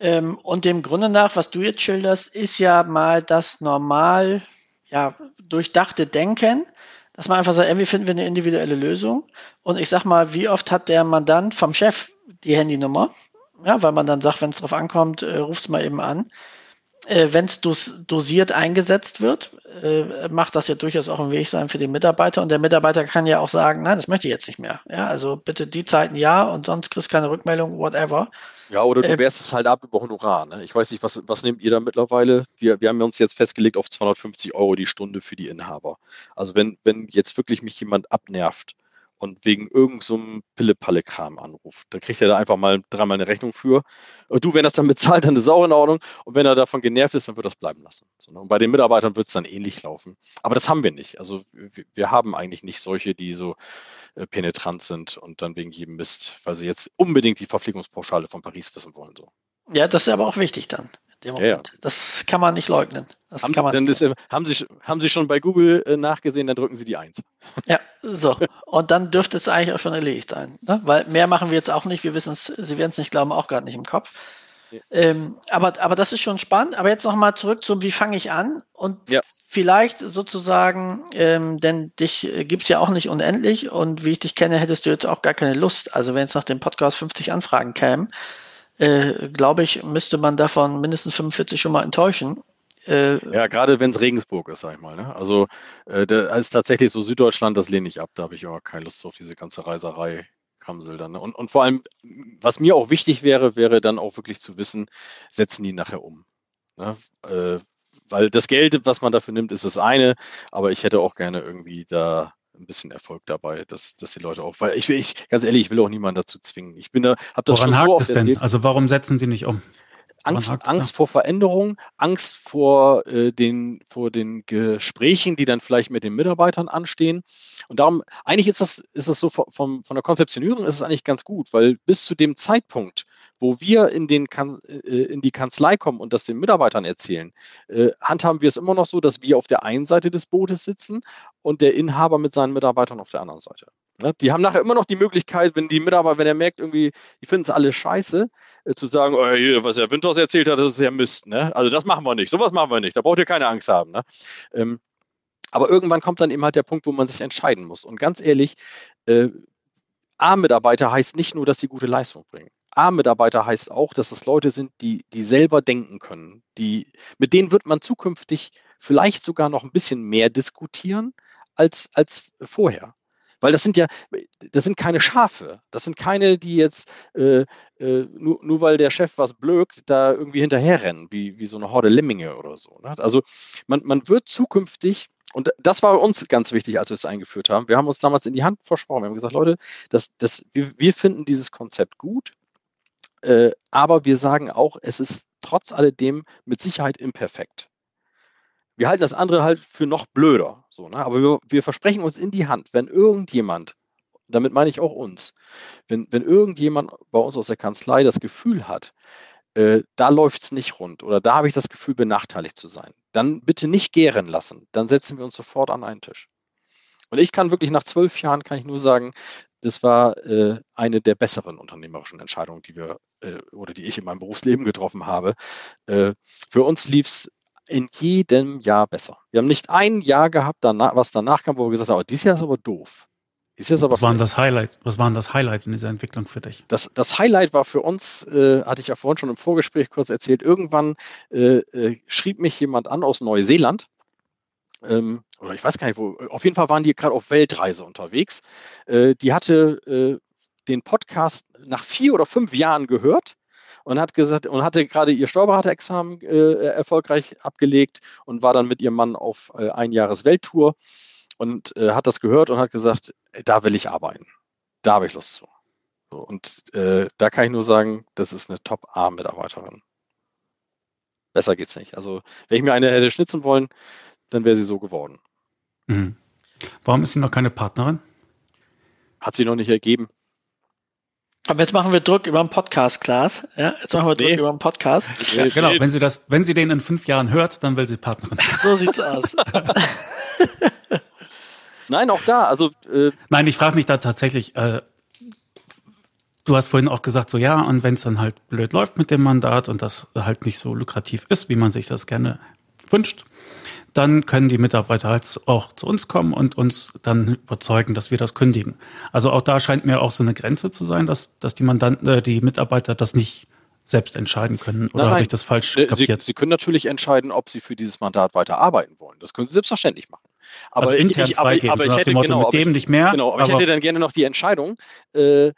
Ähm, und dem Grunde nach, was du jetzt schilderst, ist ja mal das normal ja, durchdachte Denken, dass man einfach sagt, irgendwie finden wir eine individuelle Lösung. Und ich sag mal, wie oft hat der Mandant vom Chef die Handynummer? Ja, weil man dann sagt, wenn es drauf ankommt, äh, ruf's mal eben an äh, wenn es dos dosiert eingesetzt wird, äh, macht das ja durchaus auch ein Weg sein für den Mitarbeiter. Und der Mitarbeiter kann ja auch sagen, nein, das möchte ich jetzt nicht mehr. Ja, also bitte die Zeiten ja und sonst kriegst keine Rückmeldung, whatever. Ja, oder du äh, wehrst es halt ab über Honorar. Ne? Ich weiß nicht, was, was nehmt ihr da mittlerweile? Wir, wir haben uns jetzt festgelegt auf 250 Euro die Stunde für die Inhaber. Also wenn, wenn jetzt wirklich mich jemand abnervt, und wegen irgendeinem so Pille-Palle-Kram anruft. Dann kriegt er da einfach mal dreimal eine Rechnung für. Und du, wenn das dann bezahlt, dann ist es auch in Ordnung. Und wenn er davon genervt ist, dann wird das bleiben lassen. Ne? Und bei den Mitarbeitern wird es dann ähnlich laufen. Aber das haben wir nicht. Also wir, wir haben eigentlich nicht solche, die so äh, penetrant sind und dann wegen jedem Mist, weil sie jetzt unbedingt die Verpflegungspauschale von Paris wissen wollen. So. Ja, das ist aber auch wichtig dann dem Moment. Ja. Das kann man nicht leugnen. Das haben, kann man, ist, haben, Sie, haben Sie schon bei Google äh, nachgesehen, dann drücken Sie die 1. Ja, so. Und dann dürfte es eigentlich auch schon erledigt sein. Ne? Weil mehr machen wir jetzt auch nicht. Wir wissen es, Sie werden es nicht glauben, auch gerade nicht im Kopf. Ja. Ähm, aber, aber das ist schon spannend. Aber jetzt nochmal zurück zum, wie fange ich an? Und ja. vielleicht sozusagen, ähm, denn dich äh, gibt es ja auch nicht unendlich. Und wie ich dich kenne, hättest du jetzt auch gar keine Lust. Also wenn es nach dem Podcast 50 Anfragen kämen, äh, glaube ich, müsste man davon mindestens 45 schon mal enttäuschen. Äh, ja, gerade wenn es Regensburg ist, sag ich mal. Ne? Also äh, der ist tatsächlich so Süddeutschland, das lehne ich ab. Da habe ich auch keine Lust auf diese ganze Reiserei. Kramsel dann. Ne? Und, und vor allem, was mir auch wichtig wäre, wäre dann auch wirklich zu wissen, setzen die nachher um. Ne? Äh, weil das Geld, was man dafür nimmt, ist das eine, aber ich hätte auch gerne irgendwie da ein bisschen Erfolg dabei, dass, dass die Leute auch, weil ich will, ich, ganz ehrlich, ich will auch niemanden dazu zwingen. Ich bin da, habe das Woran schon hakt so es denn? Also warum setzen sie nicht um? Angst, Angst vor Veränderung, Angst vor, äh, den, vor den Gesprächen, die dann vielleicht mit den Mitarbeitern anstehen. Und darum, eigentlich ist das, ist das so vom, von der Konzeptionierung ist es eigentlich ganz gut, weil bis zu dem Zeitpunkt, wo wir in, den äh, in die Kanzlei kommen und das den Mitarbeitern erzählen, äh, handhaben wir es immer noch so, dass wir auf der einen Seite des Bootes sitzen und der Inhaber mit seinen Mitarbeitern auf der anderen Seite. Ne? Die haben nachher immer noch die Möglichkeit, wenn die Mitarbeiter, wenn er merkt, irgendwie, die finden es alle scheiße, äh, zu sagen, oh, was Herr Winters erzählt hat, das ist ja Mist. Ne? Also das machen wir nicht, sowas machen wir nicht, da braucht ihr keine Angst haben. Ne? Ähm, aber irgendwann kommt dann eben halt der Punkt, wo man sich entscheiden muss. Und ganz ehrlich, äh, A-Mitarbeiter heißt nicht nur, dass sie gute Leistung bringen. A-Mitarbeiter heißt auch, dass es Leute sind, die, die selber denken können. Die, mit denen wird man zukünftig vielleicht sogar noch ein bisschen mehr diskutieren als, als vorher. Weil das sind ja, das sind keine Schafe. Das sind keine, die jetzt äh, äh, nur, nur weil der Chef was blökt, da irgendwie hinterherrennen, wie, wie so eine Horde Lemminge oder so. Ne? Also man, man wird zukünftig, und das war uns ganz wichtig, als wir es eingeführt haben. Wir haben uns damals in die Hand versprochen. Wir haben gesagt, Leute, das, das, wir, wir finden dieses Konzept gut, äh, aber wir sagen auch, es ist trotz alledem mit Sicherheit imperfekt. Wir halten das andere halt für noch blöder. So, ne? Aber wir, wir versprechen uns in die Hand, wenn irgendjemand, damit meine ich auch uns, wenn, wenn irgendjemand bei uns aus der Kanzlei das Gefühl hat, äh, da läuft es nicht rund oder da habe ich das Gefühl, benachteiligt zu sein, dann bitte nicht gären lassen. Dann setzen wir uns sofort an einen Tisch. Und ich kann wirklich nach zwölf Jahren, kann ich nur sagen, das war äh, eine der besseren unternehmerischen Entscheidungen, die wir äh, oder die ich in meinem Berufsleben getroffen habe. Äh, für uns lief es in jedem Jahr besser. Wir haben nicht ein Jahr gehabt, danach, was danach kam, wo wir gesagt haben, oh, dieses Jahr ist aber doof. Ist jetzt aber was war das Highlight? Was war das Highlight in dieser Entwicklung für dich? Das, das Highlight war für uns, äh, hatte ich ja vorhin schon im Vorgespräch kurz erzählt. Irgendwann äh, äh, schrieb mich jemand an aus Neuseeland. Ähm, oder ich weiß gar nicht wo. Auf jeden Fall waren die gerade auf Weltreise unterwegs. Äh, die hatte äh, den Podcast nach vier oder fünf Jahren gehört und hat gesagt und hatte gerade ihr Steuerberaterexamen äh, erfolgreich abgelegt und war dann mit ihrem Mann auf äh, ein Jahres Welttour und äh, hat das gehört und hat gesagt, da will ich arbeiten, da habe ich Lust zu. So, und äh, da kann ich nur sagen, das ist eine Top-A-Mitarbeiterin. Besser geht's nicht. Also wenn ich mir eine hätte schnitzen wollen, dann wäre sie so geworden. Mhm. Warum ist sie noch keine Partnerin? Hat sie noch nicht ergeben. Aber jetzt machen wir Druck über den Podcast, Klaas. Ja, jetzt machen wir Druck nee. über den Podcast. Ja, genau, wenn sie das, wenn sie den in fünf Jahren hört, dann will sie Partnerin. So sieht's aus. Nein, auch da. Also äh Nein, ich frage mich da tatsächlich. Äh, du hast vorhin auch gesagt, so ja, und wenn es dann halt blöd läuft mit dem Mandat und das halt nicht so lukrativ ist, wie man sich das gerne wünscht, dann können die Mitarbeiter halt auch zu uns kommen und uns dann überzeugen, dass wir das kündigen. Also auch da scheint mir auch so eine Grenze zu sein, dass, dass die Mandanten, äh, die Mitarbeiter das nicht selbst entscheiden können. Oder habe ich das falsch äh, kapiert? Sie, sie, können natürlich entscheiden, ob sie für dieses Mandat weiter arbeiten wollen. Das können sie selbstverständlich machen. Aber also intern ich, aber, aber ich hätte Motto, genau, mit dem ich, nicht mehr. Genau, aber, aber, ich hätte dann gerne noch die Entscheidung äh, äh,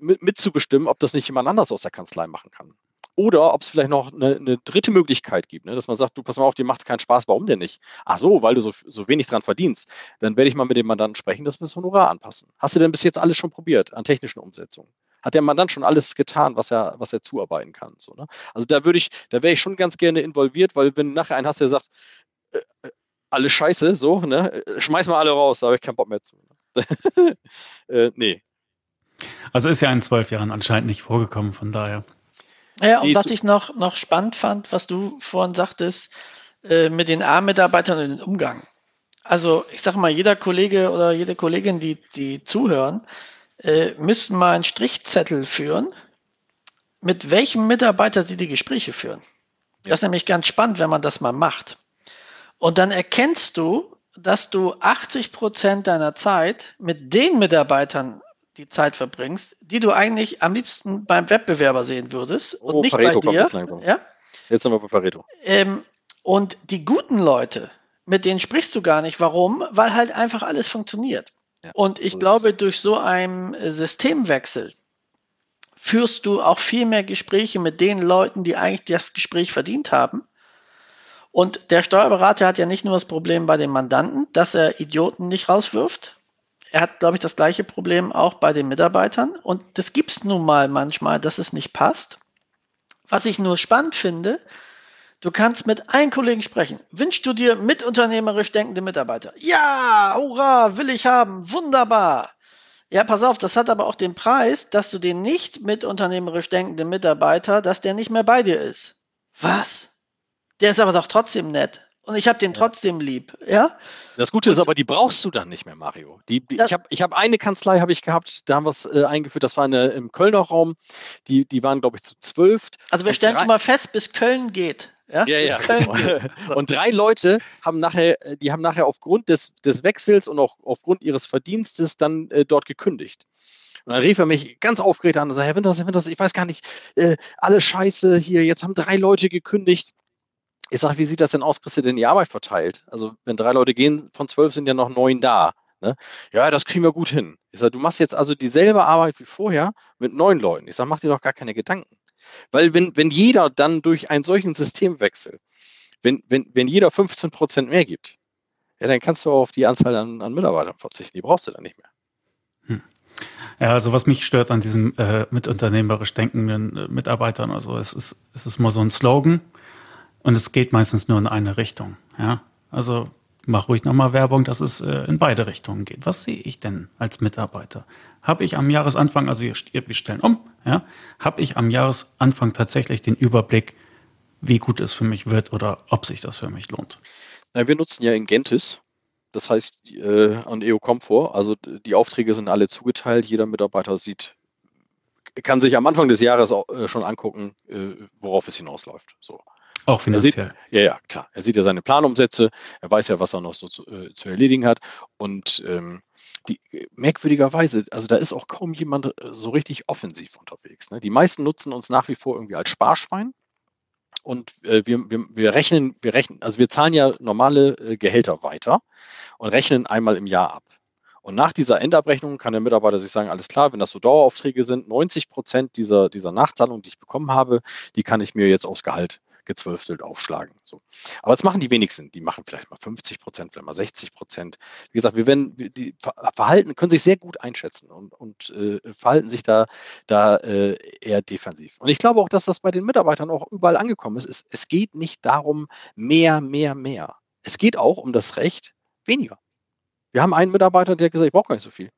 mit, mitzubestimmen, ob das nicht jemand anders aus der Kanzlei machen kann. Oder ob es vielleicht noch eine, eine, dritte Möglichkeit gibt, ne? dass man sagt, du pass mal auf, dir macht es keinen Spaß, warum denn nicht? Ach so, weil du so, so wenig dran verdienst. Dann werde ich mal mit dem Mandanten sprechen, dass wir das Honorar anpassen. Hast du denn bis jetzt alles schon probiert an technischen Umsetzungen? Hat der Mandant schon alles getan, was er, was er zuarbeiten kann? So, ne? Also da würde ich, da wäre ich schon ganz gerne involviert, weil wenn nachher einen hast, der sagt, äh, äh alles scheiße, so, ne? Schmeiß mal alle raus, da habe ich keinen Bock mehr zu. Ne? äh, nee. Also ist ja in zwölf Jahren anscheinend nicht vorgekommen, von daher. Ja, und was ich noch, noch spannend fand, was du vorhin sagtest, äh, mit den A-Mitarbeitern und den Umgang. Also ich sage mal, jeder Kollege oder jede Kollegin, die, die zuhören, äh, müssten mal einen Strichzettel führen, mit welchem Mitarbeiter sie die Gespräche führen. Ja. Das ist nämlich ganz spannend, wenn man das mal macht. Und dann erkennst du, dass du 80 Prozent deiner Zeit mit den Mitarbeitern die Zeit verbringst, die du eigentlich am liebsten beim Wettbewerber sehen würdest und oh, nicht Pareto bei dir. Ja? Jetzt sind wir bei Pareto. Ähm, und die guten Leute, mit denen sprichst du gar nicht. Warum? Weil halt einfach alles funktioniert. Ja, und ich so glaube, durch so einen Systemwechsel führst du auch viel mehr Gespräche mit den Leuten, die eigentlich das Gespräch verdient haben. Und der Steuerberater hat ja nicht nur das Problem bei den Mandanten, dass er Idioten nicht rauswirft, er hat, glaube ich, das gleiche Problem auch bei den Mitarbeitern. Und das gibt es nun mal manchmal, dass es nicht passt. Was ich nur spannend finde, du kannst mit allen Kollegen sprechen. Wünschst du dir mitunternehmerisch denkende Mitarbeiter? Ja, hurra, will ich haben, wunderbar. Ja, pass auf, das hat aber auch den Preis, dass du den nicht mitunternehmerisch denkenden Mitarbeiter, dass der nicht mehr bei dir ist. Was? Der ist aber doch trotzdem nett und ich habe den trotzdem lieb, ja. Das Gute und, ist aber, die brauchst du dann nicht mehr, Mario. Die, die, ich habe ich hab eine Kanzlei habe ich gehabt, da haben wir es äh, eingeführt, das war eine, im Kölner Raum, die, die waren, glaube ich, zu zwölf. Also wir stellen schon mal fest, bis Köln geht. Ja, ja. ja. und drei Leute haben nachher, äh, die haben nachher aufgrund des, des Wechsels und auch aufgrund ihres Verdienstes dann äh, dort gekündigt. Und dann rief er mich ganz aufgeregt an und sagte, Herr Winters, Herr Winters, ich weiß gar nicht, äh, alle Scheiße hier, jetzt haben drei Leute gekündigt ich sage, wie sieht das denn aus? Kriegst du denn die Arbeit verteilt? Also, wenn drei Leute gehen, von zwölf sind ja noch neun da. Ne? Ja, das kriegen wir gut hin. Ich sage, du machst jetzt also dieselbe Arbeit wie vorher mit neun Leuten. Ich sage, mach dir doch gar keine Gedanken. Weil wenn, wenn jeder dann durch einen solchen Systemwechsel, wenn, wenn, wenn jeder 15 Prozent mehr gibt, ja, dann kannst du auf die Anzahl an, an Mitarbeitern verzichten. Die brauchst du dann nicht mehr. Hm. Ja, also was mich stört an diesen äh, mitunternehmerisch denkenden äh, Mitarbeitern, also es ist, es ist mal so ein Slogan und es geht meistens nur in eine Richtung. Ja, also mach ruhig nochmal Werbung, dass es äh, in beide Richtungen geht. Was sehe ich denn als Mitarbeiter? Habe ich am Jahresanfang, also wir stellen um, ja, habe ich am Jahresanfang tatsächlich den Überblick, wie gut es für mich wird oder ob sich das für mich lohnt? Na, wir nutzen ja Ingentis, das heißt äh, an EO Comfort. Also die Aufträge sind alle zugeteilt. Jeder Mitarbeiter sieht, kann sich am Anfang des Jahres auch, äh, schon angucken, äh, worauf es hinausläuft. So. Auch finanziell. Sieht, ja, ja, klar. Er sieht ja seine Planumsätze, er weiß ja, was er noch so zu, äh, zu erledigen hat. Und ähm, die, merkwürdigerweise, also da ist auch kaum jemand äh, so richtig offensiv unterwegs. Ne? Die meisten nutzen uns nach wie vor irgendwie als Sparschwein. Und äh, wir, wir, wir rechnen, wir rechnen, also wir zahlen ja normale äh, Gehälter weiter und rechnen einmal im Jahr ab. Und nach dieser Endabrechnung kann der Mitarbeiter sich sagen, alles klar, wenn das so Daueraufträge sind, 90 Prozent dieser, dieser Nachzahlung, die ich bekommen habe, die kann ich mir jetzt aufs Gehalt gezwölftelt aufschlagen. So. Aber das machen die wenigsten. Die machen vielleicht mal 50 Prozent, vielleicht mal 60 Prozent. Wie gesagt, wir werden, die Verhalten können sich sehr gut einschätzen und, und äh, verhalten sich da, da äh, eher defensiv. Und ich glaube auch, dass das bei den Mitarbeitern auch überall angekommen ist. Es, es geht nicht darum, mehr, mehr, mehr. Es geht auch um das Recht, weniger. Wir haben einen Mitarbeiter, der hat gesagt, ich brauche gar nicht so viel.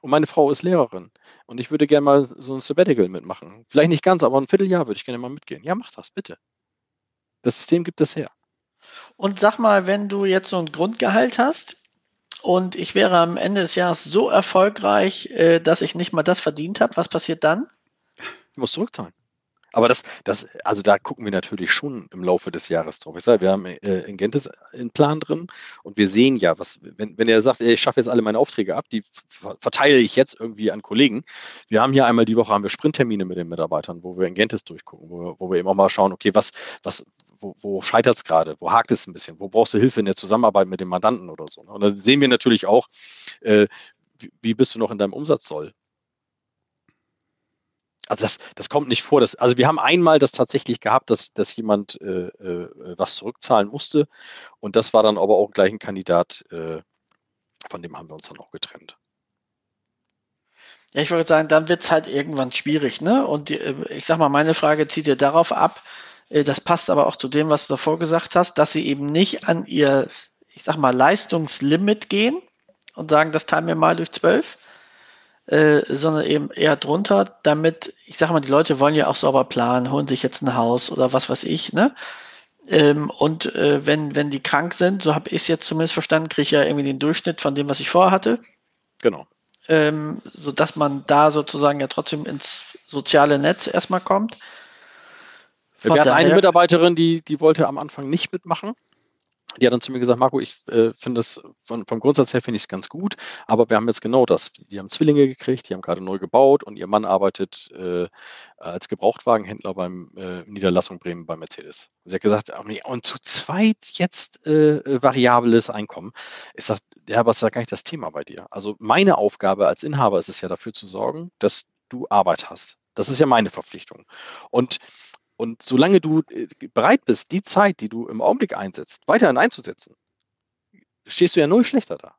Und meine Frau ist Lehrerin. Und ich würde gerne mal so ein Sabbatical mitmachen. Vielleicht nicht ganz, aber ein Vierteljahr würde ich gerne mal mitgehen. Ja, mach das, bitte. Das System gibt es her. Und sag mal, wenn du jetzt so ein Grundgehalt hast und ich wäre am Ende des Jahres so erfolgreich, äh, dass ich nicht mal das verdient habe, was passiert dann? Ich muss zurückzahlen. Aber das, das, also da gucken wir natürlich schon im Laufe des Jahres drauf. Ich sage, wir haben äh, in Plan drin und wir sehen ja, was, wenn, wenn er sagt, ich schaffe jetzt alle meine Aufträge ab, die verteile ich jetzt irgendwie an Kollegen. Wir haben hier einmal die Woche haben wir Sprinttermine mit den Mitarbeitern, wo wir Ingentes durchgucken, wo, wo wir eben auch mal schauen, okay, was, was, wo, wo scheitert es gerade, wo hakt es ein bisschen, wo brauchst du Hilfe in der Zusammenarbeit mit dem Mandanten oder so. Ne? Und dann sehen wir natürlich auch, äh, wie, bist du noch in deinem Umsatzsoll? Also das, das kommt nicht vor. Das, also wir haben einmal das tatsächlich gehabt, dass, dass jemand äh, äh, was zurückzahlen musste. Und das war dann aber auch gleich ein Kandidat, äh, von dem haben wir uns dann auch getrennt. Ja, ich würde sagen, dann wird es halt irgendwann schwierig, ne? Und die, äh, ich sag mal, meine Frage zieht dir darauf ab, äh, das passt aber auch zu dem, was du davor gesagt hast, dass sie eben nicht an ihr, ich sag mal, Leistungslimit gehen und sagen, das teilen wir mal durch zwölf, äh, sondern eben eher drunter, damit, ich sag mal, die Leute wollen ja auch sauber planen, holen sich jetzt ein Haus oder was weiß ich, ne? Ähm, und äh, wenn, wenn die krank sind, so habe ich es jetzt zumindest verstanden, kriege ich ja irgendwie den Durchschnitt von dem, was ich vorhatte. Genau. Ähm, sodass man da sozusagen ja trotzdem ins soziale Netz erstmal kommt. Wir hatten eine Mitarbeiterin, die, die wollte am Anfang nicht mitmachen die hat dann zu mir gesagt, Marco, ich äh, finde es von, vom Grundsatz her finde ich es ganz gut, aber wir haben jetzt genau das. Die haben Zwillinge gekriegt, die haben gerade neu gebaut und ihr Mann arbeitet äh, als Gebrauchtwagenhändler beim äh, Niederlassung Bremen bei Mercedes. Sie hat gesagt, oh und zu zweit jetzt äh, variables Einkommen. Ich sage, ja, aber ist ja gar nicht das Thema bei dir. Also meine Aufgabe als Inhaber ist es ja dafür zu sorgen, dass du Arbeit hast. Das ist ja meine Verpflichtung. Und und solange du äh, bereit bist, die Zeit, die du im Augenblick einsetzt, weiterhin einzusetzen, stehst du ja null schlechter da.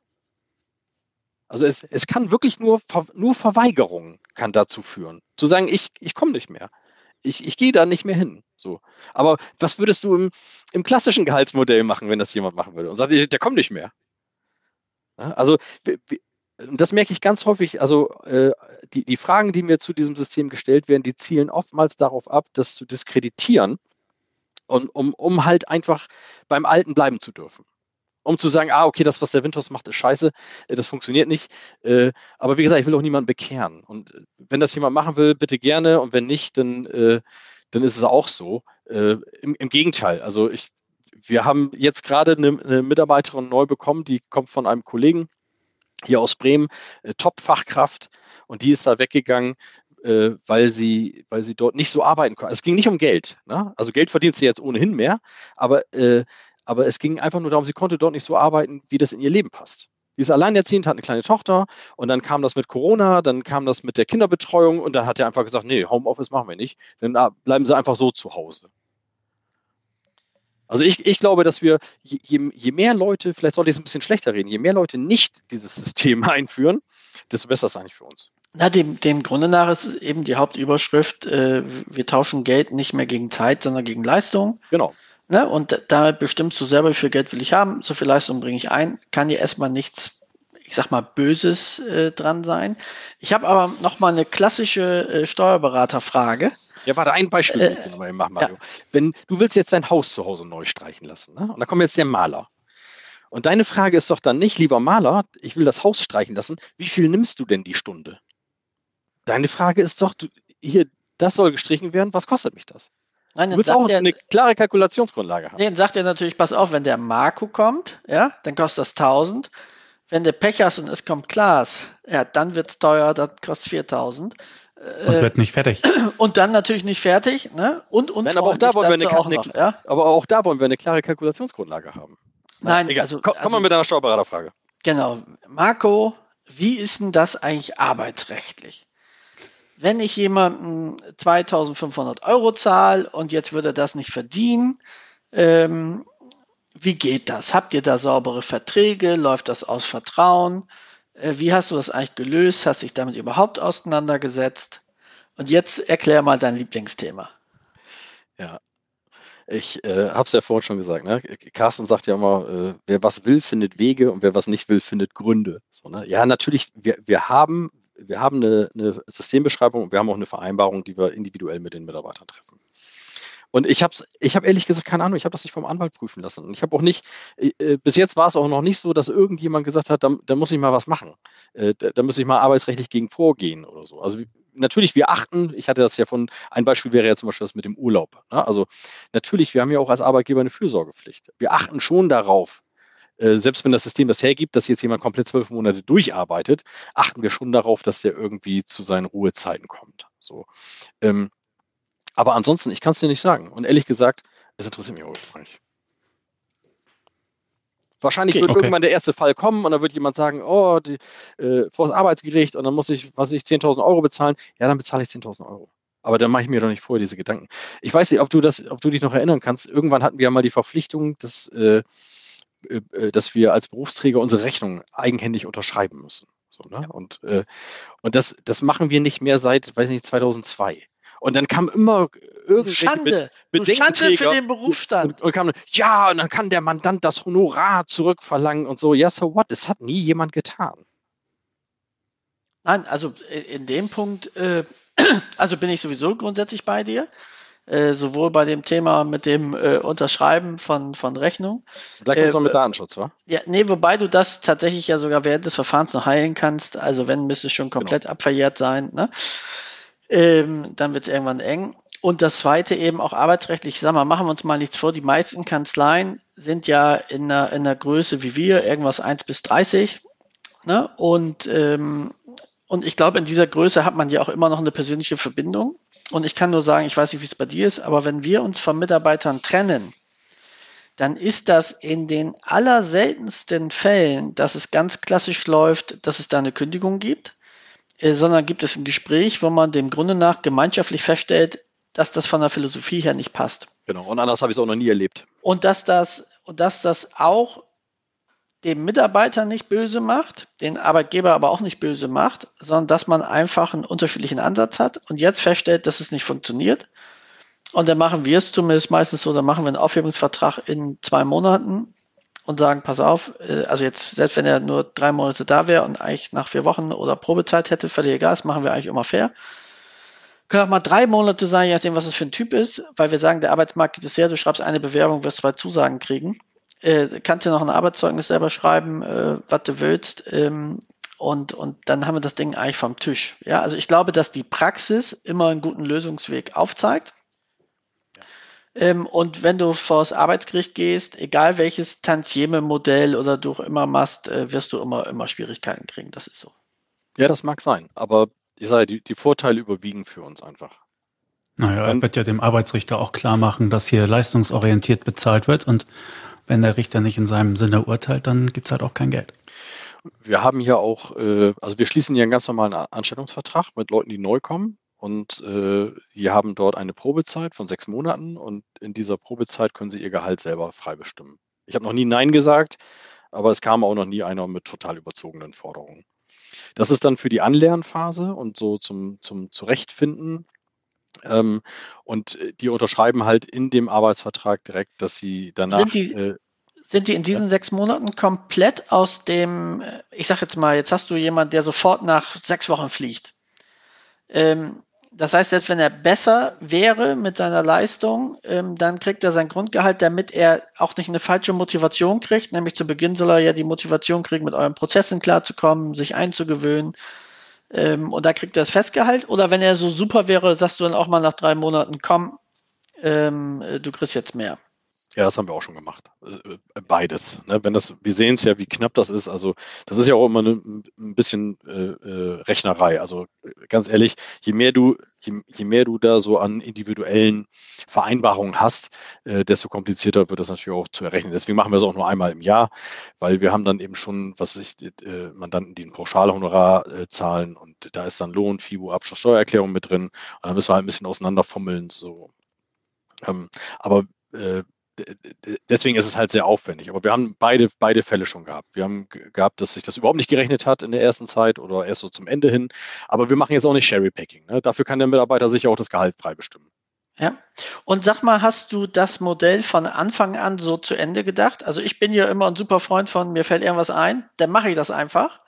Also es, es kann wirklich nur, nur Verweigerung kann dazu führen. Zu sagen, ich, ich komme nicht mehr. Ich, ich gehe da nicht mehr hin. So. Aber was würdest du im, im klassischen Gehaltsmodell machen, wenn das jemand machen würde und sagt, der kommt nicht mehr? Also und das merke ich ganz häufig, also äh, die, die Fragen, die mir zu diesem System gestellt werden, die zielen oftmals darauf ab, das zu diskreditieren und um, um halt einfach beim Alten bleiben zu dürfen. Um zu sagen, ah, okay, das, was der Winters macht, ist scheiße, äh, das funktioniert nicht. Äh, aber wie gesagt, ich will auch niemanden bekehren. Und äh, wenn das jemand machen will, bitte gerne. Und wenn nicht, dann, dann ist es auch so. Im, Im Gegenteil, also ich, wir haben jetzt gerade eine, eine Mitarbeiterin neu bekommen, die kommt von einem Kollegen, hier aus Bremen, äh, Top-Fachkraft und die ist da weggegangen, äh, weil sie, weil sie dort nicht so arbeiten konnte. Es ging nicht um Geld. Ne? Also Geld verdient sie jetzt ohnehin mehr, aber, äh, aber es ging einfach nur darum, sie konnte dort nicht so arbeiten, wie das in ihr Leben passt. Die ist alleinerziehend, hat eine kleine Tochter und dann kam das mit Corona, dann kam das mit der Kinderbetreuung und dann hat er einfach gesagt, nee, Homeoffice machen wir nicht, dann ah, bleiben sie einfach so zu Hause. Also ich, ich glaube, dass wir, je, je mehr Leute, vielleicht sollte ich es ein bisschen schlechter reden, je mehr Leute nicht dieses System einführen, desto besser ist es eigentlich für uns. Na, dem, dem Grunde nach ist eben die Hauptüberschrift, äh, wir tauschen Geld nicht mehr gegen Zeit, sondern gegen Leistung. Genau. Ne? Und da bestimmst du selber, wie viel Geld will ich haben, so viel Leistung bringe ich ein, kann dir erstmal nichts, ich sag mal, Böses äh, dran sein. Ich habe aber noch mal eine klassische äh, Steuerberaterfrage. Ja, warte, ein Beispiel äh, mal machen, Mario. Ja. Wenn du willst jetzt dein Haus zu Hause neu streichen lassen, ne? und da kommt jetzt der Maler. Und deine Frage ist doch dann nicht, lieber Maler, ich will das Haus streichen lassen, wie viel nimmst du denn die Stunde? Deine Frage ist doch, du, hier, das soll gestrichen werden, was kostet mich das? Nein, du willst auch der, eine klare Kalkulationsgrundlage haben. Nee, dann sagt er natürlich, pass auf, wenn der Marco kommt, ja, dann kostet das 1000. Wenn der Pech hast und es kommt Klaas, ja, dann wird es teuer, das kostet 4000. Und äh, wird nicht fertig. Und dann natürlich nicht fertig, ne? Und und Nein, aber auch da wollen wir eine, auch noch, ja? aber auch da wollen wir eine klare Kalkulationsgrundlage haben. Nein, Egal. also komm, also, mal mit einer Steuerberaterfrage. Genau, Marco, wie ist denn das eigentlich arbeitsrechtlich? Wenn ich jemandem 2.500 Euro zahle und jetzt würde er das nicht verdienen, ähm, wie geht das? Habt ihr da saubere Verträge? Läuft das aus Vertrauen? Äh, wie hast du das eigentlich gelöst? Hast dich damit überhaupt auseinandergesetzt? Und jetzt erklär mal dein Lieblingsthema. Ja, ich äh, habe es ja vorhin schon gesagt. Ne? Carsten sagt ja immer, äh, wer was will, findet Wege und wer was nicht will, findet Gründe. So, ne? Ja, natürlich, wir, wir haben, wir haben eine, eine Systembeschreibung und wir haben auch eine Vereinbarung, die wir individuell mit den Mitarbeitern treffen. Und ich habe ich hab ehrlich gesagt keine Ahnung, ich habe das nicht vom Anwalt prüfen lassen. Und ich habe auch nicht, äh, bis jetzt war es auch noch nicht so, dass irgendjemand gesagt hat, da, da muss ich mal was machen. Äh, da, da muss ich mal arbeitsrechtlich gegen vorgehen oder so. Also natürlich, wir achten, ich hatte das ja von, ein Beispiel wäre ja zum Beispiel das mit dem Urlaub. Ne? Also natürlich, wir haben ja auch als Arbeitgeber eine Fürsorgepflicht. Wir achten schon darauf, äh, selbst wenn das System das hergibt, dass jetzt jemand komplett zwölf Monate durcharbeitet, achten wir schon darauf, dass der irgendwie zu seinen Ruhezeiten kommt. So. Ähm, aber ansonsten, ich kann es dir nicht sagen. Und ehrlich gesagt, es interessiert mich auch nicht. Wahrscheinlich okay, wird okay. irgendwann der erste Fall kommen und dann wird jemand sagen, oh, die, äh, vor das Arbeitsgericht und dann muss ich, was ich, 10.000 Euro bezahlen. Ja, dann bezahle ich 10.000 Euro. Aber dann mache ich mir doch nicht vorher diese Gedanken. Ich weiß nicht, ob du das, ob du dich noch erinnern kannst. Irgendwann hatten wir ja mal die Verpflichtung, dass, äh, äh, dass wir als Berufsträger unsere Rechnung eigenhändig unterschreiben müssen. So, ne? und, äh, und das, das machen wir nicht mehr seit, weiß nicht, 2002. Und dann kam immer irgendwelche Schande. Be Schande für den Berufsstand. Und, und kam, ja, und dann kann der Mandant das Honorar zurückverlangen und so. Ja, so what? Das hat nie jemand getan. Nein, also äh, in dem Punkt, äh, also bin ich sowieso grundsätzlich bei dir. Äh, sowohl bei dem Thema mit dem äh, Unterschreiben von, von Rechnung. Gleich kommt es mit Datenschutz, wa? Ja, nee, wobei du das tatsächlich ja sogar während des Verfahrens noch heilen kannst. Also wenn, müsste es schon komplett genau. abverjährt sein. Ne? Ähm, dann wird es irgendwann eng. Und das zweite eben auch arbeitsrechtlich, ich sag mal, machen wir uns mal nichts vor, die meisten Kanzleien sind ja in einer, in einer Größe wie wir, irgendwas 1 bis 30. Ne? Und, ähm, und ich glaube, in dieser Größe hat man ja auch immer noch eine persönliche Verbindung. Und ich kann nur sagen, ich weiß nicht, wie es bei dir ist, aber wenn wir uns von Mitarbeitern trennen, dann ist das in den allerseltensten Fällen, dass es ganz klassisch läuft, dass es da eine Kündigung gibt. Äh, sondern gibt es ein Gespräch, wo man dem Grunde nach gemeinschaftlich feststellt, dass das von der Philosophie her nicht passt. Genau, und anders habe ich es auch noch nie erlebt. Und dass das, und dass das auch dem Mitarbeiter nicht böse macht, den Arbeitgeber aber auch nicht böse macht, sondern dass man einfach einen unterschiedlichen Ansatz hat und jetzt feststellt, dass es nicht funktioniert. Und dann machen wir es zumindest meistens so, dann machen wir einen Aufhebungsvertrag in zwei Monaten und sagen, pass auf, äh, also jetzt, selbst wenn er nur drei Monate da wäre und eigentlich nach vier Wochen oder Probezeit hätte, völlig egal, das machen wir eigentlich immer fair. Können auch mal drei Monate sein, je nachdem, was es für ein Typ ist, weil wir sagen, der Arbeitsmarkt gibt es sehr, du schreibst eine Bewerbung, wirst zwei Zusagen kriegen. Äh, kannst dir noch ein Arbeitszeugnis selber schreiben, äh, was du willst. Ähm, und, und dann haben wir das Ding eigentlich vom Tisch. Ja, also ich glaube, dass die Praxis immer einen guten Lösungsweg aufzeigt. Ähm, und wenn du vor das Arbeitsgericht gehst, egal welches Tantieme-Modell oder du immer machst, äh, wirst du immer, immer Schwierigkeiten kriegen. Das ist so. Ja, das mag sein. Aber ich sage, die, die Vorteile überwiegen für uns einfach. Naja, er wird ja dem Arbeitsrichter auch klar machen, dass hier leistungsorientiert bezahlt wird und wenn der Richter nicht in seinem Sinne urteilt, dann gibt es halt auch kein Geld. wir haben hier auch, äh, also wir schließen hier einen ganz normalen Anstellungsvertrag mit Leuten, die neu kommen. Und äh, die haben dort eine Probezeit von sechs Monaten und in dieser Probezeit können sie ihr Gehalt selber frei bestimmen. Ich habe noch nie Nein gesagt, aber es kam auch noch nie einer mit total überzogenen Forderungen. Das ist dann für die Anlernphase und so zum, zum Zurechtfinden. Ähm, und die unterschreiben halt in dem Arbeitsvertrag direkt, dass sie danach. Sind die, äh, sind die in diesen ja. sechs Monaten komplett aus dem, ich sag jetzt mal, jetzt hast du jemanden, der sofort nach sechs Wochen fliegt. Ähm, das heißt, selbst wenn er besser wäre mit seiner Leistung, ähm, dann kriegt er sein Grundgehalt, damit er auch nicht eine falsche Motivation kriegt. Nämlich zu Beginn soll er ja die Motivation kriegen, mit euren Prozessen klarzukommen, sich einzugewöhnen. Ähm, und da kriegt er das Festgehalt. Oder wenn er so super wäre, sagst du dann auch mal nach drei Monaten, komm, ähm, du kriegst jetzt mehr. Ja, das haben wir auch schon gemacht. Äh, beides. Ne? Wenn das, wir sehen es ja, wie knapp das ist. Also das ist ja auch immer eine, ein bisschen äh, äh, Rechnerei. Also ganz ehrlich, je mehr du, je, mehr du da so an individuellen Vereinbarungen hast, äh, desto komplizierter wird das natürlich auch zu errechnen. Deswegen machen wir es auch nur einmal im Jahr, weil wir haben dann eben schon, was sich äh, Mandanten, die ein Pauschalhonorar äh, zahlen und da ist dann Lohn, FIBO, Abschluss, Steuererklärung mit drin. Und dann müssen wir halt ein bisschen auseinanderfummeln. So. Ähm, aber äh, deswegen ist es halt sehr aufwendig. Aber wir haben beide, beide Fälle schon gehabt. Wir haben gehabt, dass sich das überhaupt nicht gerechnet hat in der ersten Zeit oder erst so zum Ende hin. Aber wir machen jetzt auch nicht Sherry-Packing. Ne? Dafür kann der Mitarbeiter sich auch das Gehalt frei bestimmen. Ja. Und sag mal, hast du das Modell von Anfang an so zu Ende gedacht? Also ich bin ja immer ein super Freund von, mir fällt irgendwas ein, dann mache ich das einfach.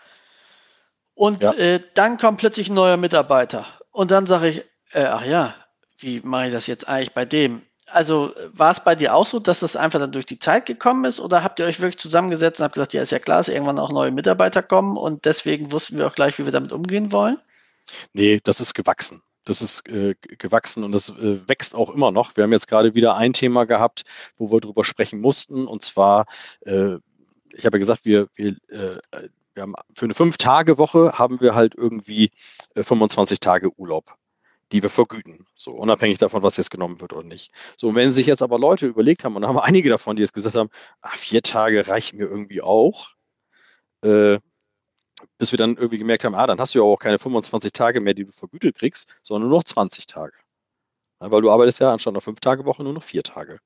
Und ja. äh, dann kommt plötzlich ein neuer Mitarbeiter. Und dann sage ich, äh, ach ja, wie mache ich das jetzt eigentlich bei dem? Also war es bei dir auch so, dass das einfach dann durch die Zeit gekommen ist oder habt ihr euch wirklich zusammengesetzt und habt gesagt, ja, ist ja klar, dass irgendwann auch neue Mitarbeiter kommen und deswegen wussten wir auch gleich, wie wir damit umgehen wollen? Nee, das ist gewachsen. Das ist äh, gewachsen und das äh, wächst auch immer noch. Wir haben jetzt gerade wieder ein Thema gehabt, wo wir darüber sprechen mussten und zwar, äh, ich habe ja gesagt, wir, wir, äh, wir haben für eine Fünf-Tage-Woche haben wir halt irgendwie 25 äh, Tage Urlaub die wir vergüten. So unabhängig davon, was jetzt genommen wird oder nicht. So, wenn sich jetzt aber Leute überlegt haben, und da haben einige davon, die jetzt gesagt haben, ach, vier Tage reichen mir irgendwie auch, äh, bis wir dann irgendwie gemerkt haben, ah, dann hast du ja auch keine 25 Tage mehr, die du vergütet kriegst, sondern nur noch 20 Tage. Ja, weil du arbeitest ja anstatt einer fünf Tage Woche nur noch vier Tage.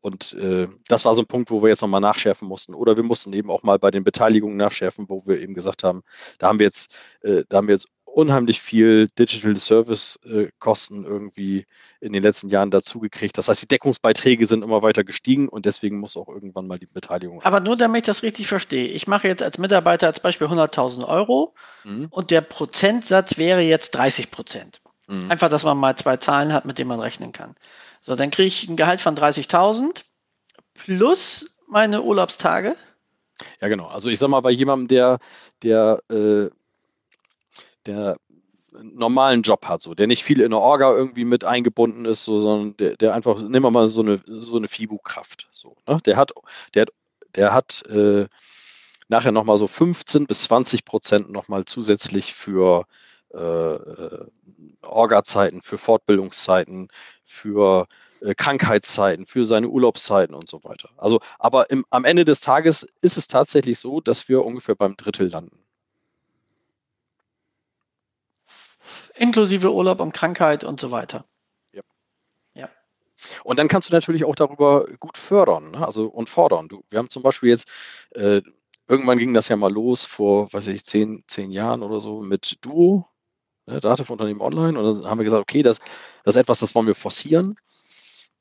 Und äh, das war so ein Punkt, wo wir jetzt nochmal nachschärfen mussten. Oder wir mussten eben auch mal bei den Beteiligungen nachschärfen, wo wir eben gesagt haben, da haben wir jetzt, äh, da haben wir jetzt unheimlich viel Digital Service äh, Kosten irgendwie in den letzten Jahren dazugekriegt. Das heißt, die Deckungsbeiträge sind immer weiter gestiegen und deswegen muss auch irgendwann mal die Beteiligung. Aber nur damit ich das richtig verstehe. Ich mache jetzt als Mitarbeiter als Beispiel 100.000 Euro mhm. und der Prozentsatz wäre jetzt 30 Prozent. Mhm. Einfach, dass man mal zwei Zahlen hat, mit denen man rechnen kann. So, dann kriege ich ein Gehalt von 30.000 plus meine Urlaubstage. Ja, genau. Also ich sag mal, bei jemandem, der, der äh, der normalen Job hat, so, der nicht viel in der Orga irgendwie mit eingebunden ist, so, sondern der, der einfach, nehmen wir mal so eine, so eine FIBU-Kraft. So, ne? Der hat, der, der hat äh, nachher nochmal so 15 bis 20 Prozent nochmal zusätzlich für äh, äh, Orga-Zeiten, für Fortbildungszeiten, für äh, Krankheitszeiten, für seine Urlaubszeiten und so weiter. Also, aber im, am Ende des Tages ist es tatsächlich so, dass wir ungefähr beim Drittel landen. Inklusive Urlaub und Krankheit und so weiter. Ja. ja. Und dann kannst du natürlich auch darüber gut fördern, ne? also und fordern. Du, wir haben zum Beispiel jetzt, äh, irgendwann ging das ja mal los vor, weiß ich, zehn, zehn Jahren oder so mit Duo, ne, Dativ Unternehmen Online. Und dann haben wir gesagt, okay, das, das ist etwas, das wollen wir forcieren.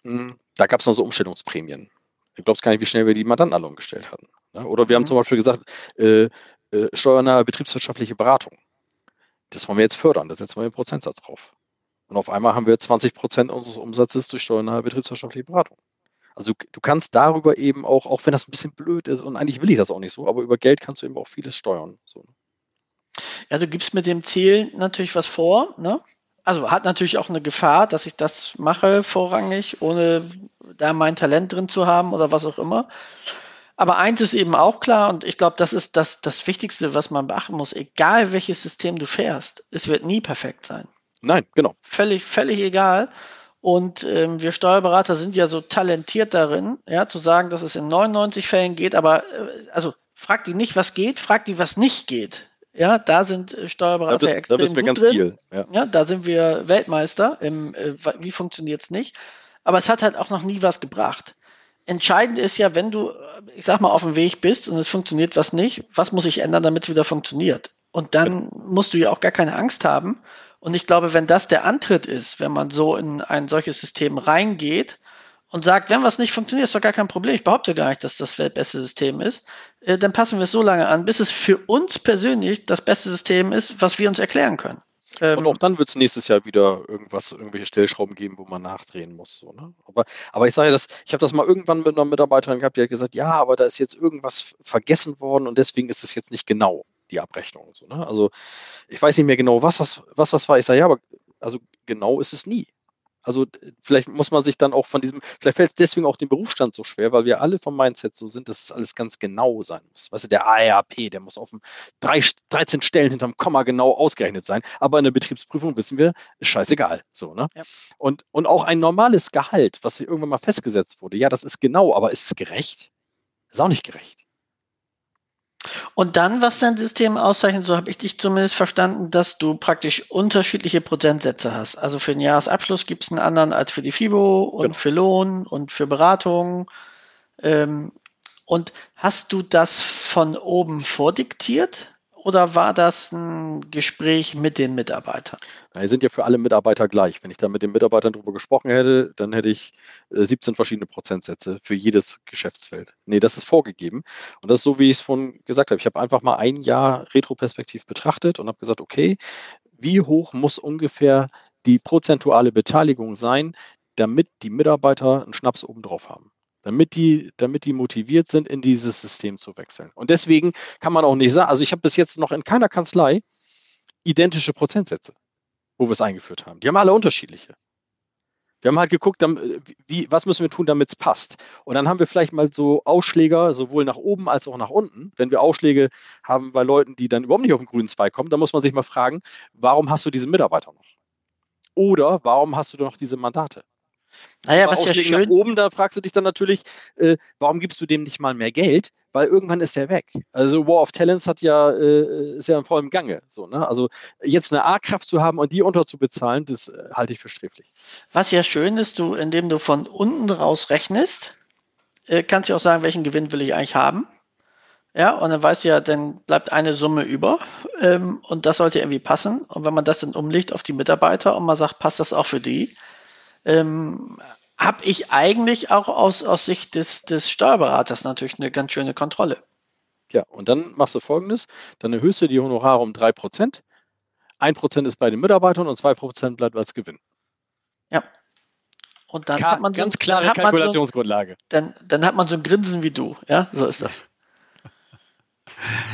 Hm, da gab es dann so Umstellungsprämien. Du glaubst gar nicht, wie schnell wir die Mandanten alle umgestellt hatten. Ne? Oder wir mhm. haben zum Beispiel gesagt, äh, äh, steuernahe betriebswirtschaftliche Beratung. Das wollen wir jetzt fördern, da setzen wir einen Prozentsatz drauf. Und auf einmal haben wir 20 Prozent unseres Umsatzes durch steuernahe betriebswirtschaftliche Beratung. Also du, du, kannst darüber eben auch, auch wenn das ein bisschen blöd ist, und eigentlich will ich das auch nicht so, aber über Geld kannst du eben auch vieles steuern. So. Ja, du gibst mit dem Ziel natürlich was vor, ne? Also hat natürlich auch eine Gefahr, dass ich das mache vorrangig, ohne da mein Talent drin zu haben oder was auch immer. Aber eins ist eben auch klar, und ich glaube, das ist das, das Wichtigste, was man beachten muss. Egal welches System du fährst, es wird nie perfekt sein. Nein, genau. Völlig, völlig egal. Und ähm, wir Steuerberater sind ja so talentiert darin, ja, zu sagen, dass es in 99 Fällen geht, aber äh, also frag die nicht, was geht, frag die, was nicht geht. Ja, da sind äh, Steuerberater da, extrem da bist wir ganz drin. viel. Ja. ja. da sind wir Weltmeister. Im, äh, wie funktioniert es nicht? Aber es hat halt auch noch nie was gebracht. Entscheidend ist ja, wenn du, äh, ich sag mal, auf dem Weg bist und es funktioniert was nicht, was muss ich ändern, damit es wieder funktioniert? Und dann musst du ja auch gar keine Angst haben. Und ich glaube, wenn das der Antritt ist, wenn man so in ein solches System reingeht, und sagt, wenn was nicht funktioniert, ist doch gar kein Problem. Ich behaupte gar nicht, dass das das beste System ist. Äh, dann passen wir es so lange an, bis es für uns persönlich das beste System ist, was wir uns erklären können. Ähm, und auch dann wird es nächstes Jahr wieder irgendwas, irgendwelche Stellschrauben geben, wo man nachdrehen muss. So, ne? aber, aber ich sage das, ich habe das mal irgendwann mit einer Mitarbeiterin gehabt, die hat gesagt, ja, aber da ist jetzt irgendwas vergessen worden und deswegen ist es jetzt nicht genau, die Abrechnung. So, ne? Also ich weiß nicht mehr genau, was das, was das war. Ich sage, ja, aber also genau ist es nie. Also vielleicht muss man sich dann auch von diesem, vielleicht fällt es deswegen auch dem Berufsstand so schwer, weil wir alle vom Mindset so sind, dass es alles ganz genau sein muss. Weißt du, der ARP, der muss auf drei, 13 Stellen hinterm Komma genau ausgerechnet sein. Aber in der Betriebsprüfung wissen wir, ist scheißegal. So, ne? Ja. Und, und auch ein normales Gehalt, was irgendwann mal festgesetzt wurde, ja, das ist genau, aber ist es gerecht? Ist auch nicht gerecht. Und dann, was dein System auszeichnet, so habe ich dich zumindest verstanden, dass du praktisch unterschiedliche Prozentsätze hast. Also für den Jahresabschluss gibt es einen anderen als für die FIBO und genau. für Lohn und für Beratung. Ähm, und hast du das von oben vordiktiert? Oder war das ein Gespräch mit den Mitarbeitern? Die sind ja für alle Mitarbeiter gleich. Wenn ich da mit den Mitarbeitern drüber gesprochen hätte, dann hätte ich 17 äh, verschiedene Prozentsätze für jedes Geschäftsfeld. Nee, das ist vorgegeben. Und das ist so, wie ich es vorhin gesagt habe. Ich habe einfach mal ein Jahr retroperspektiv betrachtet und habe gesagt, okay, wie hoch muss ungefähr die prozentuale Beteiligung sein, damit die Mitarbeiter einen Schnaps obendrauf haben? Damit die, damit die motiviert sind, in dieses System zu wechseln. Und deswegen kann man auch nicht sagen, also ich habe bis jetzt noch in keiner Kanzlei identische Prozentsätze, wo wir es eingeführt haben. Die haben alle unterschiedliche. Wir haben halt geguckt, wie, was müssen wir tun, damit es passt. Und dann haben wir vielleicht mal so Ausschläger, sowohl nach oben als auch nach unten. Wenn wir Ausschläge haben bei Leuten, die dann überhaupt nicht auf den grünen Zweig kommen, dann muss man sich mal fragen, warum hast du diese Mitarbeiter noch? Oder warum hast du noch diese Mandate? Naja, was ja schön. Nach oben, da fragst du dich dann natürlich, äh, warum gibst du dem nicht mal mehr Geld? Weil irgendwann ist er weg. Also War of Talents hat ja, äh, ist ja in vollem Gange. So, ne? Also jetzt eine A-Kraft zu haben und die unterzubezahlen, das äh, halte ich für sträflich. Was ja schön ist, du, indem du von unten raus rechnest, äh, kannst du auch sagen, welchen Gewinn will ich eigentlich haben. Ja, und dann weißt du ja, dann bleibt eine Summe über ähm, und das sollte irgendwie passen. Und wenn man das dann umlegt auf die Mitarbeiter und man sagt, passt das auch für die, ähm, habe ich eigentlich auch aus, aus Sicht des, des Steuerberaters natürlich eine ganz schöne Kontrolle. Ja, und dann machst du folgendes: Dann erhöhst du die Honorare um 3%. 1% ist bei den Mitarbeitern und 2% bleibt als Gewinn. Ja. Und dann Ka hat man so, ganz klare Kalkulationsgrundlage. So, dann, dann hat man so ein Grinsen wie du. Ja, so ist das.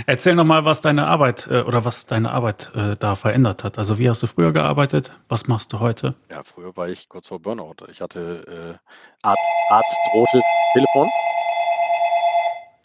Erzähl noch mal, was deine Arbeit äh, oder was deine Arbeit äh, da verändert hat. Also wie hast du früher gearbeitet? Was machst du heute? Ja, früher war ich kurz vor Burnout. Ich hatte äh, Arzt, Arzt drohte Telefon.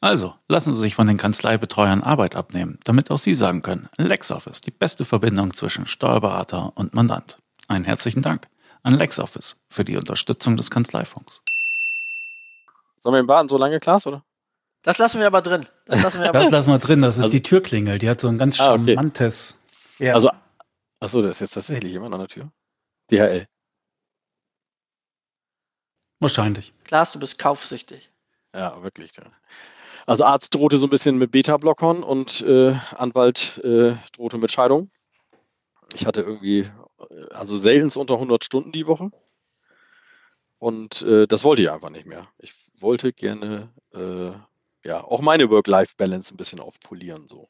Also, lassen Sie sich von den Kanzleibetreuern Arbeit abnehmen, damit auch Sie sagen können, LexOffice, die beste Verbindung zwischen Steuerberater und Mandant. Einen herzlichen Dank an LexOffice für die Unterstützung des Kanzleifunks. Sollen wir im Baden so lange, Klaas, oder? Das lassen wir aber drin. Das lassen wir, aber das lassen wir drin. Das ist also, die Türklingel. Die hat so ein ganz ah, okay. charmantes. Ja. Also, achso, da ist jetzt tatsächlich jemand an der Tür. DHL. Wahrscheinlich. Klaas, du bist kaufsüchtig. Ja, wirklich. Ja. Also Arzt drohte so ein bisschen mit Beta-Blockern und äh, Anwalt äh, drohte mit Scheidung. Ich hatte irgendwie, äh, also selten unter 100 Stunden die Woche. Und äh, das wollte ich einfach nicht mehr. Ich wollte gerne äh, ja, auch meine Work-Life-Balance ein bisschen aufpolieren. So.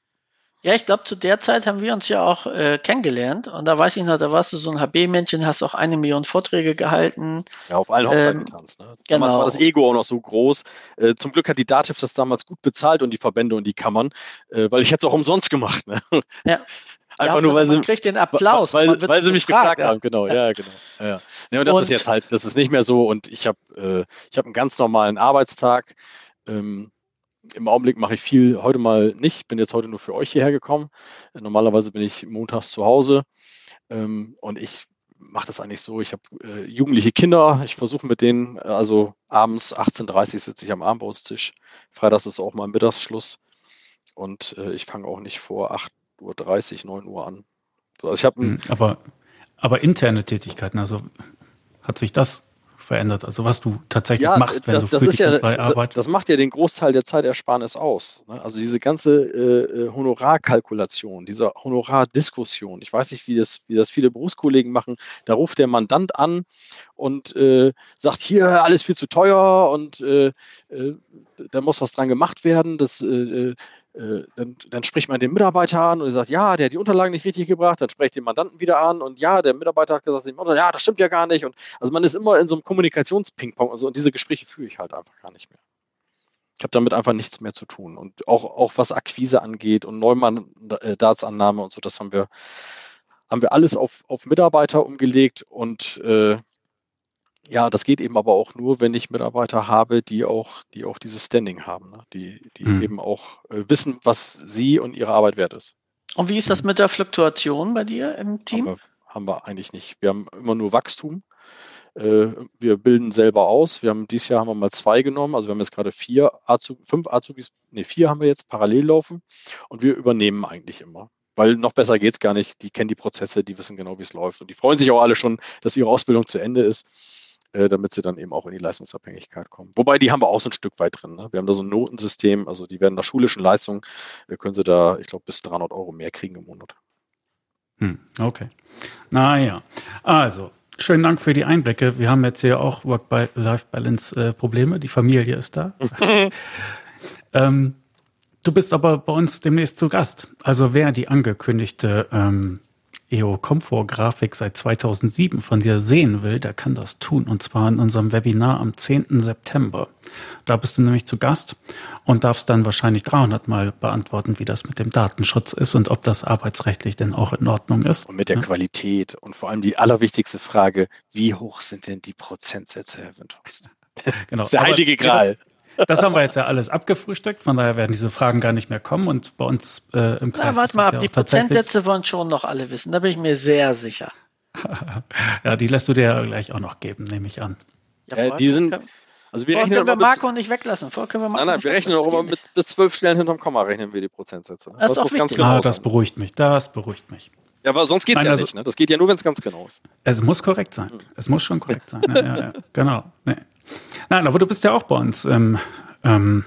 Ja, ich glaube, zu der Zeit haben wir uns ja auch äh, kennengelernt. Und da weiß ich noch, da warst du so ein HB-Männchen, hast auch eine Million Vorträge gehalten. Ja, auf allen Hochzeiten ähm, getanzt. Ne? Damals genau. war das Ego auch noch so groß. Äh, zum Glück hat die Dativ das damals gut bezahlt und die Verbände und die Kammern, äh, weil ich hätte es auch umsonst gemacht. Ne? Ja. Einfach ja, nur, weil sie. kriegt den Applaus. Weil, weil sie mich gefragt, gefragt ja. haben, genau. Ja, genau. Ja, ja. und das und, ist jetzt halt, das ist nicht mehr so. Und ich habe äh, ich hab einen ganz normalen Arbeitstag. Ähm, im Augenblick mache ich viel heute mal nicht. Bin jetzt heute nur für euch hierher gekommen. Normalerweise bin ich montags zu Hause ähm, und ich mache das eigentlich so. Ich habe äh, jugendliche Kinder. Ich versuche mit denen, also abends 18.30 Uhr sitze ich am Abendbrotstisch. Freitags ist auch mal Mittagsschluss und äh, ich fange auch nicht vor 8.30 Uhr, 9 Uhr an. So, also ich hm, aber, aber interne Tätigkeiten, also hat sich das verändert? Also was du tatsächlich ja, machst, wenn das, du für die ja, arbeitest? Das macht ja den Großteil der Zeitersparnis aus. Ne? Also diese ganze äh, äh, Honorarkalkulation, diese Honorardiskussion. Ich weiß nicht, wie das, wie das viele Berufskollegen machen. Da ruft der Mandant an und äh, sagt, hier alles viel zu teuer und äh, äh, da muss was dran gemacht werden. Das äh, dann, dann, spricht man den Mitarbeiter an und sagt, ja, der hat die Unterlagen nicht richtig gebracht, dann spricht den Mandanten wieder an und ja, der Mitarbeiter hat gesagt, ja, das stimmt ja gar nicht. Und also man ist immer in so einem Kommunikationspingpong also, und diese Gespräche führe ich halt einfach gar nicht mehr. Ich habe damit einfach nichts mehr zu tun. Und auch, auch was Akquise angeht und Neumann-Dartsannahme und so, das haben wir, haben wir alles auf, auf Mitarbeiter umgelegt und äh, ja, das geht eben aber auch nur, wenn ich Mitarbeiter habe, die auch, die auch dieses Standing haben, ne? die, die mhm. eben auch äh, wissen, was sie und ihre Arbeit wert ist. Und wie ist das mit der Fluktuation bei dir im Team? Haben wir, haben wir eigentlich nicht. Wir haben immer nur Wachstum. Äh, wir bilden selber aus. Wir haben dieses Jahr haben wir mal zwei genommen. Also wir haben jetzt gerade vier Azub fünf Azubis, nee, vier haben wir jetzt parallel laufen und wir übernehmen eigentlich immer weil noch besser geht es gar nicht. Die kennen die Prozesse, die wissen genau, wie es läuft. Und die freuen sich auch alle schon, dass ihre Ausbildung zu Ende ist. Äh, damit sie dann eben auch in die Leistungsabhängigkeit kommen. Wobei, die haben wir auch so ein Stück weit drin. Ne? Wir haben da so ein Notensystem, also die werden nach schulischen Leistungen, äh, können sie da, ich glaube, bis 300 Euro mehr kriegen im Monat. Hm, okay. Naja, also, schönen Dank für die Einblicke. Wir haben jetzt hier auch Work-Life-Balance-Probleme. Die Familie ist da. ähm, du bist aber bei uns demnächst zu Gast. Also wer die angekündigte ähm, EO Comfort Grafik seit 2007 von dir sehen will, der kann das tun. Und zwar in unserem Webinar am 10. September. Da bist du nämlich zu Gast und darfst dann wahrscheinlich 300 Mal beantworten, wie das mit dem Datenschutz ist und ob das arbeitsrechtlich denn auch in Ordnung ist. Und mit der ja? Qualität und vor allem die allerwichtigste Frage, wie hoch sind denn die Prozentsätze, Herr Windhorst? Genau. Das ist der heilige Gral. Das haben wir jetzt ja alles abgefrühstückt, von daher werden diese Fragen gar nicht mehr kommen und bei uns äh, im Kreis. Na, warte mal ab, ja die Prozentsätze wollen schon noch alle wissen, da bin ich mir sehr sicher. ja, die lässt du dir ja gleich auch noch geben, nehme ich an. Ja, ja die sind. Also wir rechnen können wir Marco nicht weglassen. Vor können wir Marco nein, nein, wir rechnen auch immer mit, bis zwölf Stellen hinterm Komma rechnen wir die Prozentsätze. Das, das ist auch ganz genau ah, das beruhigt mich. Das beruhigt mich. Ja, aber sonst geht es ja also, nicht. Ne? Das geht ja nur, wenn es ganz genau ist. Es muss korrekt sein. Hm. Es muss schon korrekt sein. Ja, ja, ja. Genau. Nee. Nein, aber du bist ja auch bei uns im, ähm,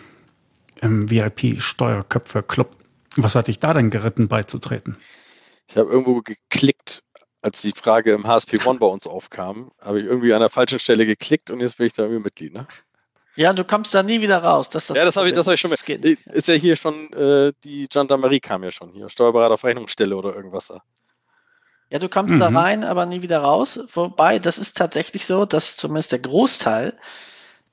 im VIP-Steuerköpfe-Club. Was hat dich da denn geritten, beizutreten? Ich habe irgendwo geklickt, als die Frage im HSP One bei uns aufkam, habe ich irgendwie an der falschen Stelle geklickt und jetzt bin ich da irgendwie Mitglied. Ne? Ja, du kommst da nie wieder raus. Das das ja, das habe ich, hab ich schon. Das ist ja hier schon, äh, die Gendarmerie kam ja schon hier, Steuerberater auf Rechnungsstelle oder irgendwas da. Ja, du kommst mhm. da rein, aber nie wieder raus. Wobei, das ist tatsächlich so, dass zumindest der Großteil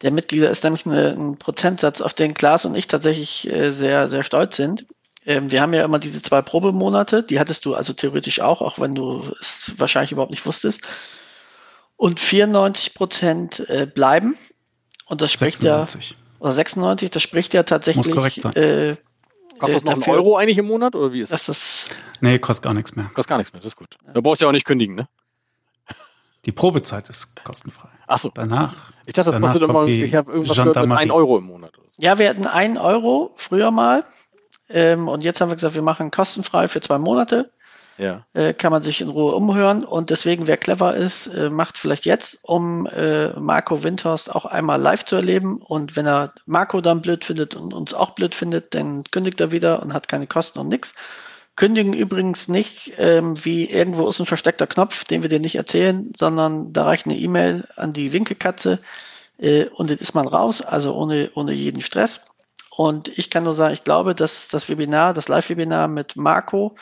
der Mitglieder ist nämlich eine, ein Prozentsatz, auf den Klaas und ich tatsächlich äh, sehr, sehr stolz sind. Ähm, wir haben ja immer diese zwei Probemonate, die hattest du also theoretisch auch, auch wenn du es wahrscheinlich überhaupt nicht wusstest. Und 94 Prozent äh, bleiben. Und das spricht 96. ja, oder 96, das spricht ja tatsächlich. Äh, Kostet das noch einen Euro eigentlich im Monat oder wie ist das? das nee, kostet gar nichts mehr. Kostet gar nichts mehr, das ist gut. Da brauchst du ja auch nicht kündigen, ne? Die Probezeit ist kostenfrei. Achso. Danach. Ich dachte, das kostet immer, ich habe irgendwas gehört mit 1 Euro im Monat. So. Ja, wir hatten 1 Euro früher mal. Ähm, und jetzt haben wir gesagt, wir machen kostenfrei für zwei Monate. Ja. Äh, kann man sich in Ruhe umhören. Und deswegen, wer clever ist, äh, macht vielleicht jetzt, um äh, Marco Windhorst auch einmal live zu erleben. Und wenn er Marco dann blöd findet und uns auch blöd findet, dann kündigt er wieder und hat keine Kosten und nichts. Kündigen übrigens nicht ähm, wie irgendwo ist ein versteckter Knopf, den wir dir nicht erzählen, sondern da reicht eine E-Mail an die Winkelkatze äh, und dann ist man raus, also ohne, ohne jeden Stress. Und ich kann nur sagen, ich glaube, dass das Webinar, das Live-Webinar mit Marco,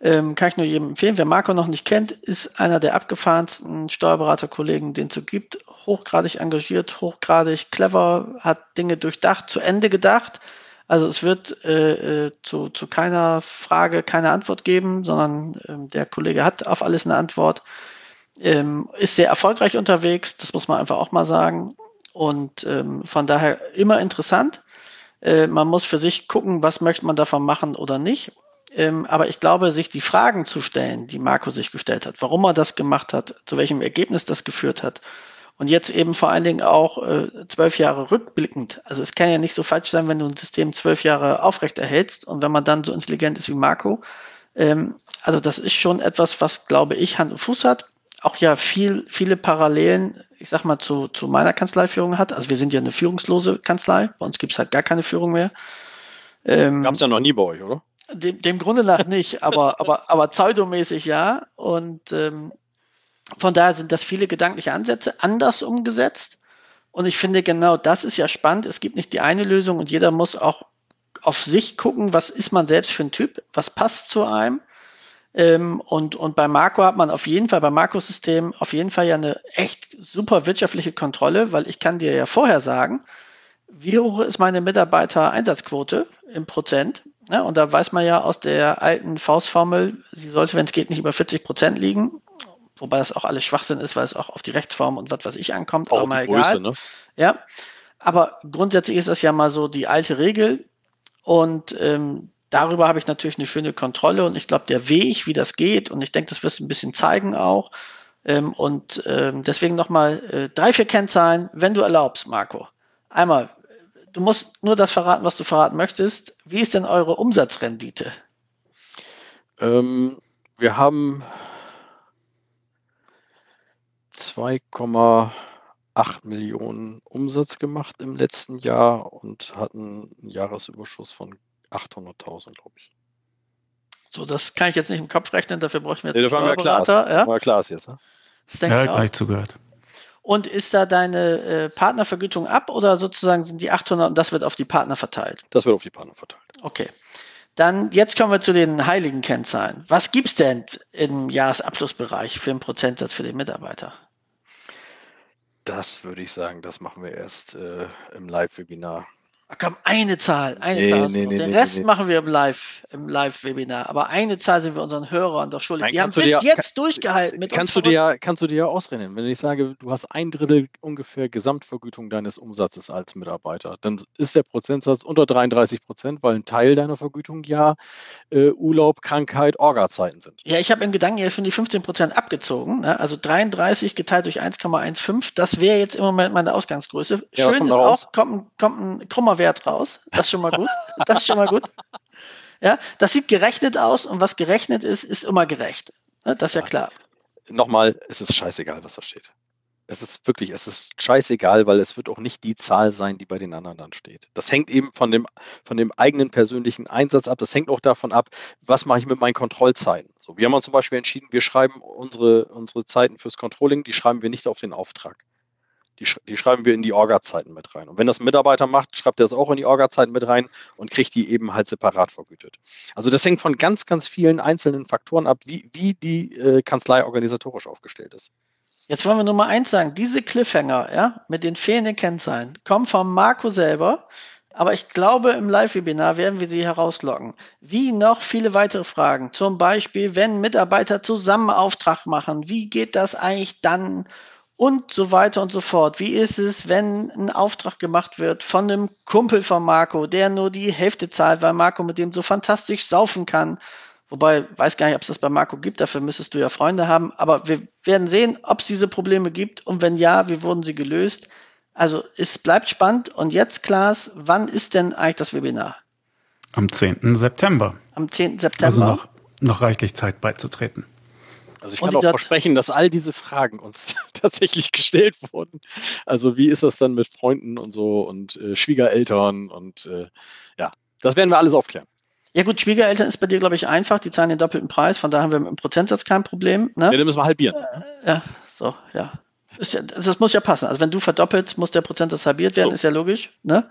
ähm, kann ich nur jedem empfehlen. Wer Marco noch nicht kennt, ist einer der abgefahrensten Steuerberaterkollegen, den es so gibt. Hochgradig engagiert, hochgradig clever, hat Dinge durchdacht, zu Ende gedacht. Also es wird äh, äh zu, zu keiner Frage keine Antwort geben, sondern ähm, der Kollege hat auf alles eine Antwort. Ähm, ist sehr erfolgreich unterwegs, das muss man einfach auch mal sagen. Und ähm, von daher immer interessant. Äh, man muss für sich gucken, was möchte man davon machen oder nicht. Ähm, aber ich glaube, sich die Fragen zu stellen, die Marco sich gestellt hat, warum er das gemacht hat, zu welchem Ergebnis das geführt hat. Und jetzt eben vor allen Dingen auch äh, zwölf Jahre rückblickend. Also es kann ja nicht so falsch sein, wenn du ein System zwölf Jahre aufrecht erhältst und wenn man dann so intelligent ist wie Marco. Ähm, also das ist schon etwas, was, glaube ich, Hand und Fuß hat. Auch ja viel, viele Parallelen ich sag mal, zu, zu meiner Kanzleiführung hat. Also wir sind ja eine führungslose Kanzlei. Bei uns gibt es halt gar keine Führung mehr. Ähm, Gab es ja noch nie bei euch, oder? Dem, dem Grunde nach nicht, aber, aber, aber pseudomäßig ja. Und ähm, von daher sind das viele gedankliche Ansätze anders umgesetzt. Und ich finde genau das ist ja spannend. Es gibt nicht die eine Lösung und jeder muss auch auf sich gucken, was ist man selbst für ein Typ, was passt zu einem. Ähm, und, und bei Marco hat man auf jeden Fall, beim Marco-System auf jeden Fall ja eine echt super wirtschaftliche Kontrolle, weil ich kann dir ja vorher sagen, wie hoch ist meine Mitarbeiter-Einsatzquote im Prozent? Ja, und da weiß man ja aus der alten Faustformel, sie sollte, wenn es geht, nicht über 40 Prozent liegen. Wobei das auch alles Schwachsinn ist, weil es auch auf die Rechtsform und was weiß ich ankommt. Auch aber mal egal. Größe, ne? Ja. Aber grundsätzlich ist das ja mal so die alte Regel. Und ähm, darüber habe ich natürlich eine schöne Kontrolle und ich glaube, der Weg, wie das geht, und ich denke, das wirst du ein bisschen zeigen auch. Ähm, und ähm, deswegen nochmal äh, drei, vier Kennzahlen, wenn du erlaubst, Marco. Einmal, du musst nur das verraten, was du verraten möchtest. Wie ist denn eure Umsatzrendite? Ähm, wir haben 2,8 Millionen Umsatz gemacht im letzten Jahr und hatten einen Jahresüberschuss von 800.000, glaube ich. So, das kann ich jetzt nicht im Kopf rechnen, dafür brauchen wir jetzt nee, einen Steuerberater. Ja, war klar ist jetzt. Ne? Ja, gleich zugehört. Und ist da deine äh, Partnervergütung ab oder sozusagen sind die 800 und das wird auf die Partner verteilt? Das wird auf die Partner verteilt. Okay. Dann jetzt kommen wir zu den heiligen Kennzahlen. Was gibt es denn im Jahresabschlussbereich für einen Prozentsatz für den Mitarbeiter? Das würde ich sagen, das machen wir erst äh, im Live-Webinar. Ach komm, eine Zahl, eine Nee, Zahl. nee, nee, Den nee, Rest nee. machen wir im Live, im Live-Webinar. Aber eine Zahl sind wir unseren Hörern doch schuldig. Nein, Die haben bis dir- jetzt durchgehalten mit Kannst uns du, dir, ja- kannst du dir ja ausrechnen. Wenn ich sage, du hast ein Drittel ungefähr Gesamtvergütung deines Umsatzes als Mitarbeiter, dann ist der Prozentsatz unter 33 Prozent, weil ein Teil deiner Vergütung ja äh, Urlaub, Krankheit, Orga-Zeiten sind. Ja, ich habe im Gedanken ja schon die 15% abgezogen. Ne? Also 33 geteilt durch 1,15, das wäre jetzt im Moment meine Ausgangsgröße. Ja, Schön ist raus? auch, kommt, ein- kommt ein krummer Wert raus. Das ist schon mal gut. Das ist schon mal gut. Ja, das sieht gerechnet aus und was gerechnet ist, ist immer gerecht. Ne? Das ist ja Ja. klar. Nochmal, es ist scheißegal, was da steht. Es ist wirklich, es ist scheißegal, weil es wird auch nicht die Zahl sein, die bei den anderen dann steht. Das hängt eben von dem, von dem eigenen persönlichen Einsatz ab. Das hängt auch davon ab, was mache ich mit meinen Kontrollzeiten. So, wir haben uns zum Beispiel entschieden, wir schreiben unsere, unsere Zeiten fürs Controlling, die schreiben wir nicht auf den Auftrag. Die, die schreiben wir in die Orga-Zeiten mit rein. Und wenn das ein Mitarbeiter macht, schreibt er es auch in die Orga-Zeiten mit rein und kriegt die eben halt separat vergütet. Also das hängt von ganz, ganz vielen einzelnen Faktoren ab, wie, wie die äh, Kanzlei organisatorisch aufgestellt ist. Jetzt wollen wir nur mal eins sagen. Diese Cliffhanger, ja, mit den fehlenden Kennzahlen, kommen vom Marco selber. Aber ich glaube, im Live-Webinar werden wir sie herauslocken. Wie noch viele weitere Fragen. Zum Beispiel, wenn Mitarbeiter zusammen Auftrag machen, wie geht das eigentlich dann? Und so weiter und so fort. Wie ist es, wenn ein Auftrag gemacht wird von einem Kumpel von Marco, der nur die Hälfte zahlt, weil Marco mit dem so fantastisch saufen kann? Wobei, weiß gar nicht, ob es das bei Marco gibt, dafür müsstest du ja Freunde haben. Aber wir werden sehen, ob es diese Probleme gibt und wenn ja, wie wurden sie gelöst. Also es bleibt spannend. Und jetzt, Klaas, wann ist denn eigentlich das Webinar? Am 10. September. Am 10. September. Also noch, noch reichlich Zeit beizutreten. Also ich kann auch versprechen, dass all diese Fragen uns tatsächlich gestellt wurden. Also wie ist das dann mit Freunden und so und äh, Schwiegereltern und äh, ja, das werden wir alles aufklären. Ja gut, Schwiegereltern ist bei dir, glaube ich, einfach. Die zahlen den doppelten Preis. Von daher haben wir mit dem Prozentsatz kein Problem. Ne? Ja, den müssen wir halbieren. Ja, so, ja. Ist ja. Das muss ja passen. Also wenn du verdoppelst, muss der Prozentsatz halbiert werden, So. ist ja logisch. Ne?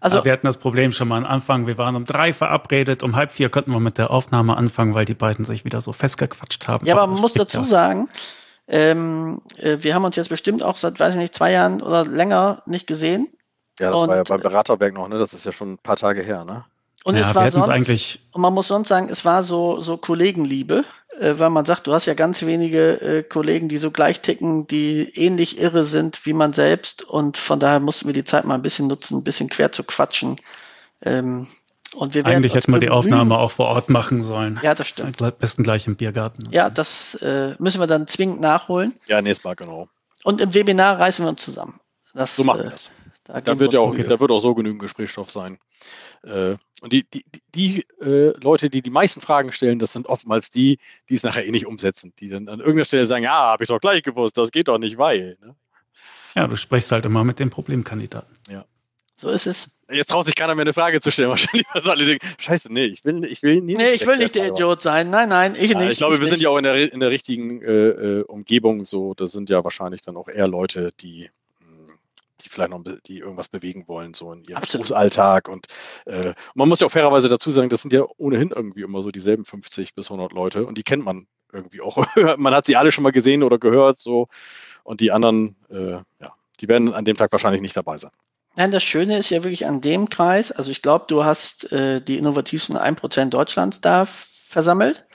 Also Aber wir hatten das Problem schon mal am Anfang. Wir waren um drei verabredet. Um halb vier konnten wir mit der Aufnahme anfangen, weil die beiden sich wieder so festgequatscht haben. Ja, aber man muss dazu sagen, ähm, äh, wir haben uns jetzt bestimmt auch seit, weiß ich nicht, zwei Jahren oder länger nicht gesehen. Ja, das war ja Und- beim Beraterwerk noch, ne? Das ist ja schon ein paar Tage her, ne? Und ja, es war sonst, eigentlich, und man muss sonst sagen, es war so, so Kollegenliebe, äh, weil man sagt, du hast ja ganz wenige äh, Kollegen, die so gleich ticken, die ähnlich irre sind wie man selbst. Und von daher mussten wir die Zeit mal ein bisschen nutzen, ein bisschen quer zu quatschen. Ähm, und wir werden eigentlich hätten wir die Aufnahme auch vor Ort machen sollen. Ja, das stimmt. Am besten gleich im Biergarten. Ja, das äh, müssen wir dann zwingend nachholen. Ja, nächstes Mal, genau. Und im Webinar reißen wir uns zusammen. Das, So machen äh, wir das. Da, Da wird wir ja auch, da wird auch so genügend Gesprächsstoff sein. Äh, und die, die, die, die äh, Leute, die die meisten Fragen stellen, das sind oftmals die, die es nachher eh nicht umsetzen, die dann an irgendeiner Stelle sagen, ja, habe ich doch gleich gewusst, das geht doch nicht, weil. Ne? Ja, du sprichst halt immer mit den Problemkandidaten. So ist es. Jetzt traut sich keiner mehr eine Frage zu stellen, wahrscheinlich, weil alle denken, scheiße, nee, ich will, ich will nie. Nee, ich will nicht der Idiot sein. Nein, nein, ich Ja, nicht. ich glaube, wir nicht. sind ja auch in der, in der richtigen äh, äh, Umgebung so. Das sind ja wahrscheinlich dann auch eher Leute, die vielleicht noch die irgendwas bewegen wollen, so in ihrem Absolut. Berufsalltag. Und äh, man muss ja auch fairerweise dazu sagen, das sind ja ohnehin irgendwie immer so dieselben 50 bis 100 Leute und die kennt man irgendwie auch. man hat sie alle schon mal gesehen oder gehört, so. Und die anderen, äh, ja, die werden an dem Tag wahrscheinlich nicht dabei sein. Nein, das Schöne ist ja wirklich an dem Kreis, also ich glaube, du hast äh, die innovativsten 1% Deutschlands da versammelt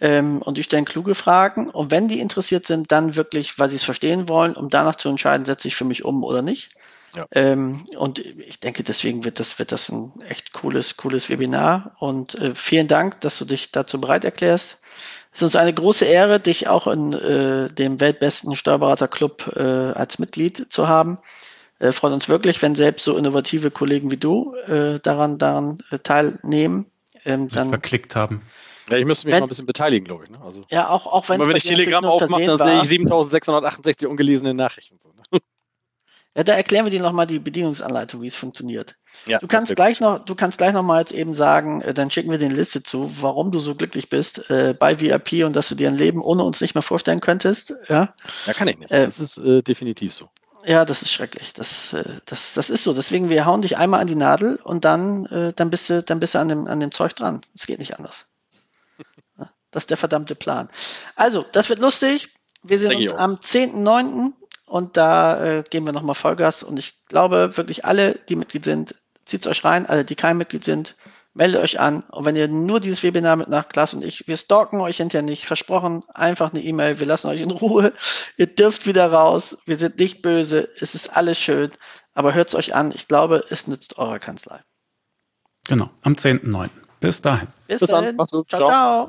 ähm, und die stellen kluge Fragen und wenn die interessiert sind, dann wirklich, weil sie es verstehen wollen, um danach zu entscheiden, setze ich für mich um oder nicht. Ja. Ähm, und ich denke, deswegen wird das, wird das ein echt cooles, cooles Webinar und äh, vielen Dank, dass du dich dazu bereit erklärst. Es ist uns eine große Ehre, dich auch in äh, dem weltbesten Steuerberaterclub äh, als Mitglied zu haben. Äh, freut uns wirklich, wenn selbst so innovative Kollegen wie du äh, daran, daran äh, teilnehmen. Ähm, dann, verklickt haben. Ja, ich müsste mich Wenn- mal ein bisschen beteiligen, glaube ich. Ne? Also, ja, auch, auch wenn wenn ich Telegram aufmache, dann sehe ich 7668 ungelesene Nachrichten. So, ne? Ja, da erklären wir dir nochmal die Bedienungsanleitung, wie es funktioniert. ja, Du kannst gleich noch, du kannst gleich noch mal jetzt eben sagen, äh, dann schicken wir dir eine Liste zu, warum du so glücklich bist äh, bei VIP und dass du dir ein Leben ohne uns nicht mehr vorstellen könntest. Ja, Ja, kann ich nicht. Äh, das ist äh, definitiv so. ja, das ist schrecklich. Das, äh, das, das ist so. Deswegen, wir hauen dich einmal an die Nadel und dann, äh, dann bist du, dann bist du an dem, an dem Zeug dran. Es geht nicht anders. Das ist der verdammte Plan. Also, das wird lustig. Wir sehen uns am 10.9. und da äh, geben wir nochmal Vollgas und ich glaube wirklich alle, die Mitglied sind, zieht es euch rein, alle, die kein Mitglied sind, meldet euch an. Und wenn ihr nur dieses Webinar mit nach Klaas und ich, wir stalken euch hinterher nicht, versprochen, einfach eine E-Mail, wir lassen euch in Ruhe. Ihr dürft wieder raus, wir sind nicht böse, es ist alles schön, aber hört es euch an. Ich glaube, es nützt eurer Kanzlei. Genau, am 10.9. Bis dahin. Bis, Bis dahin. Dann. Ciao, ciao. ciao.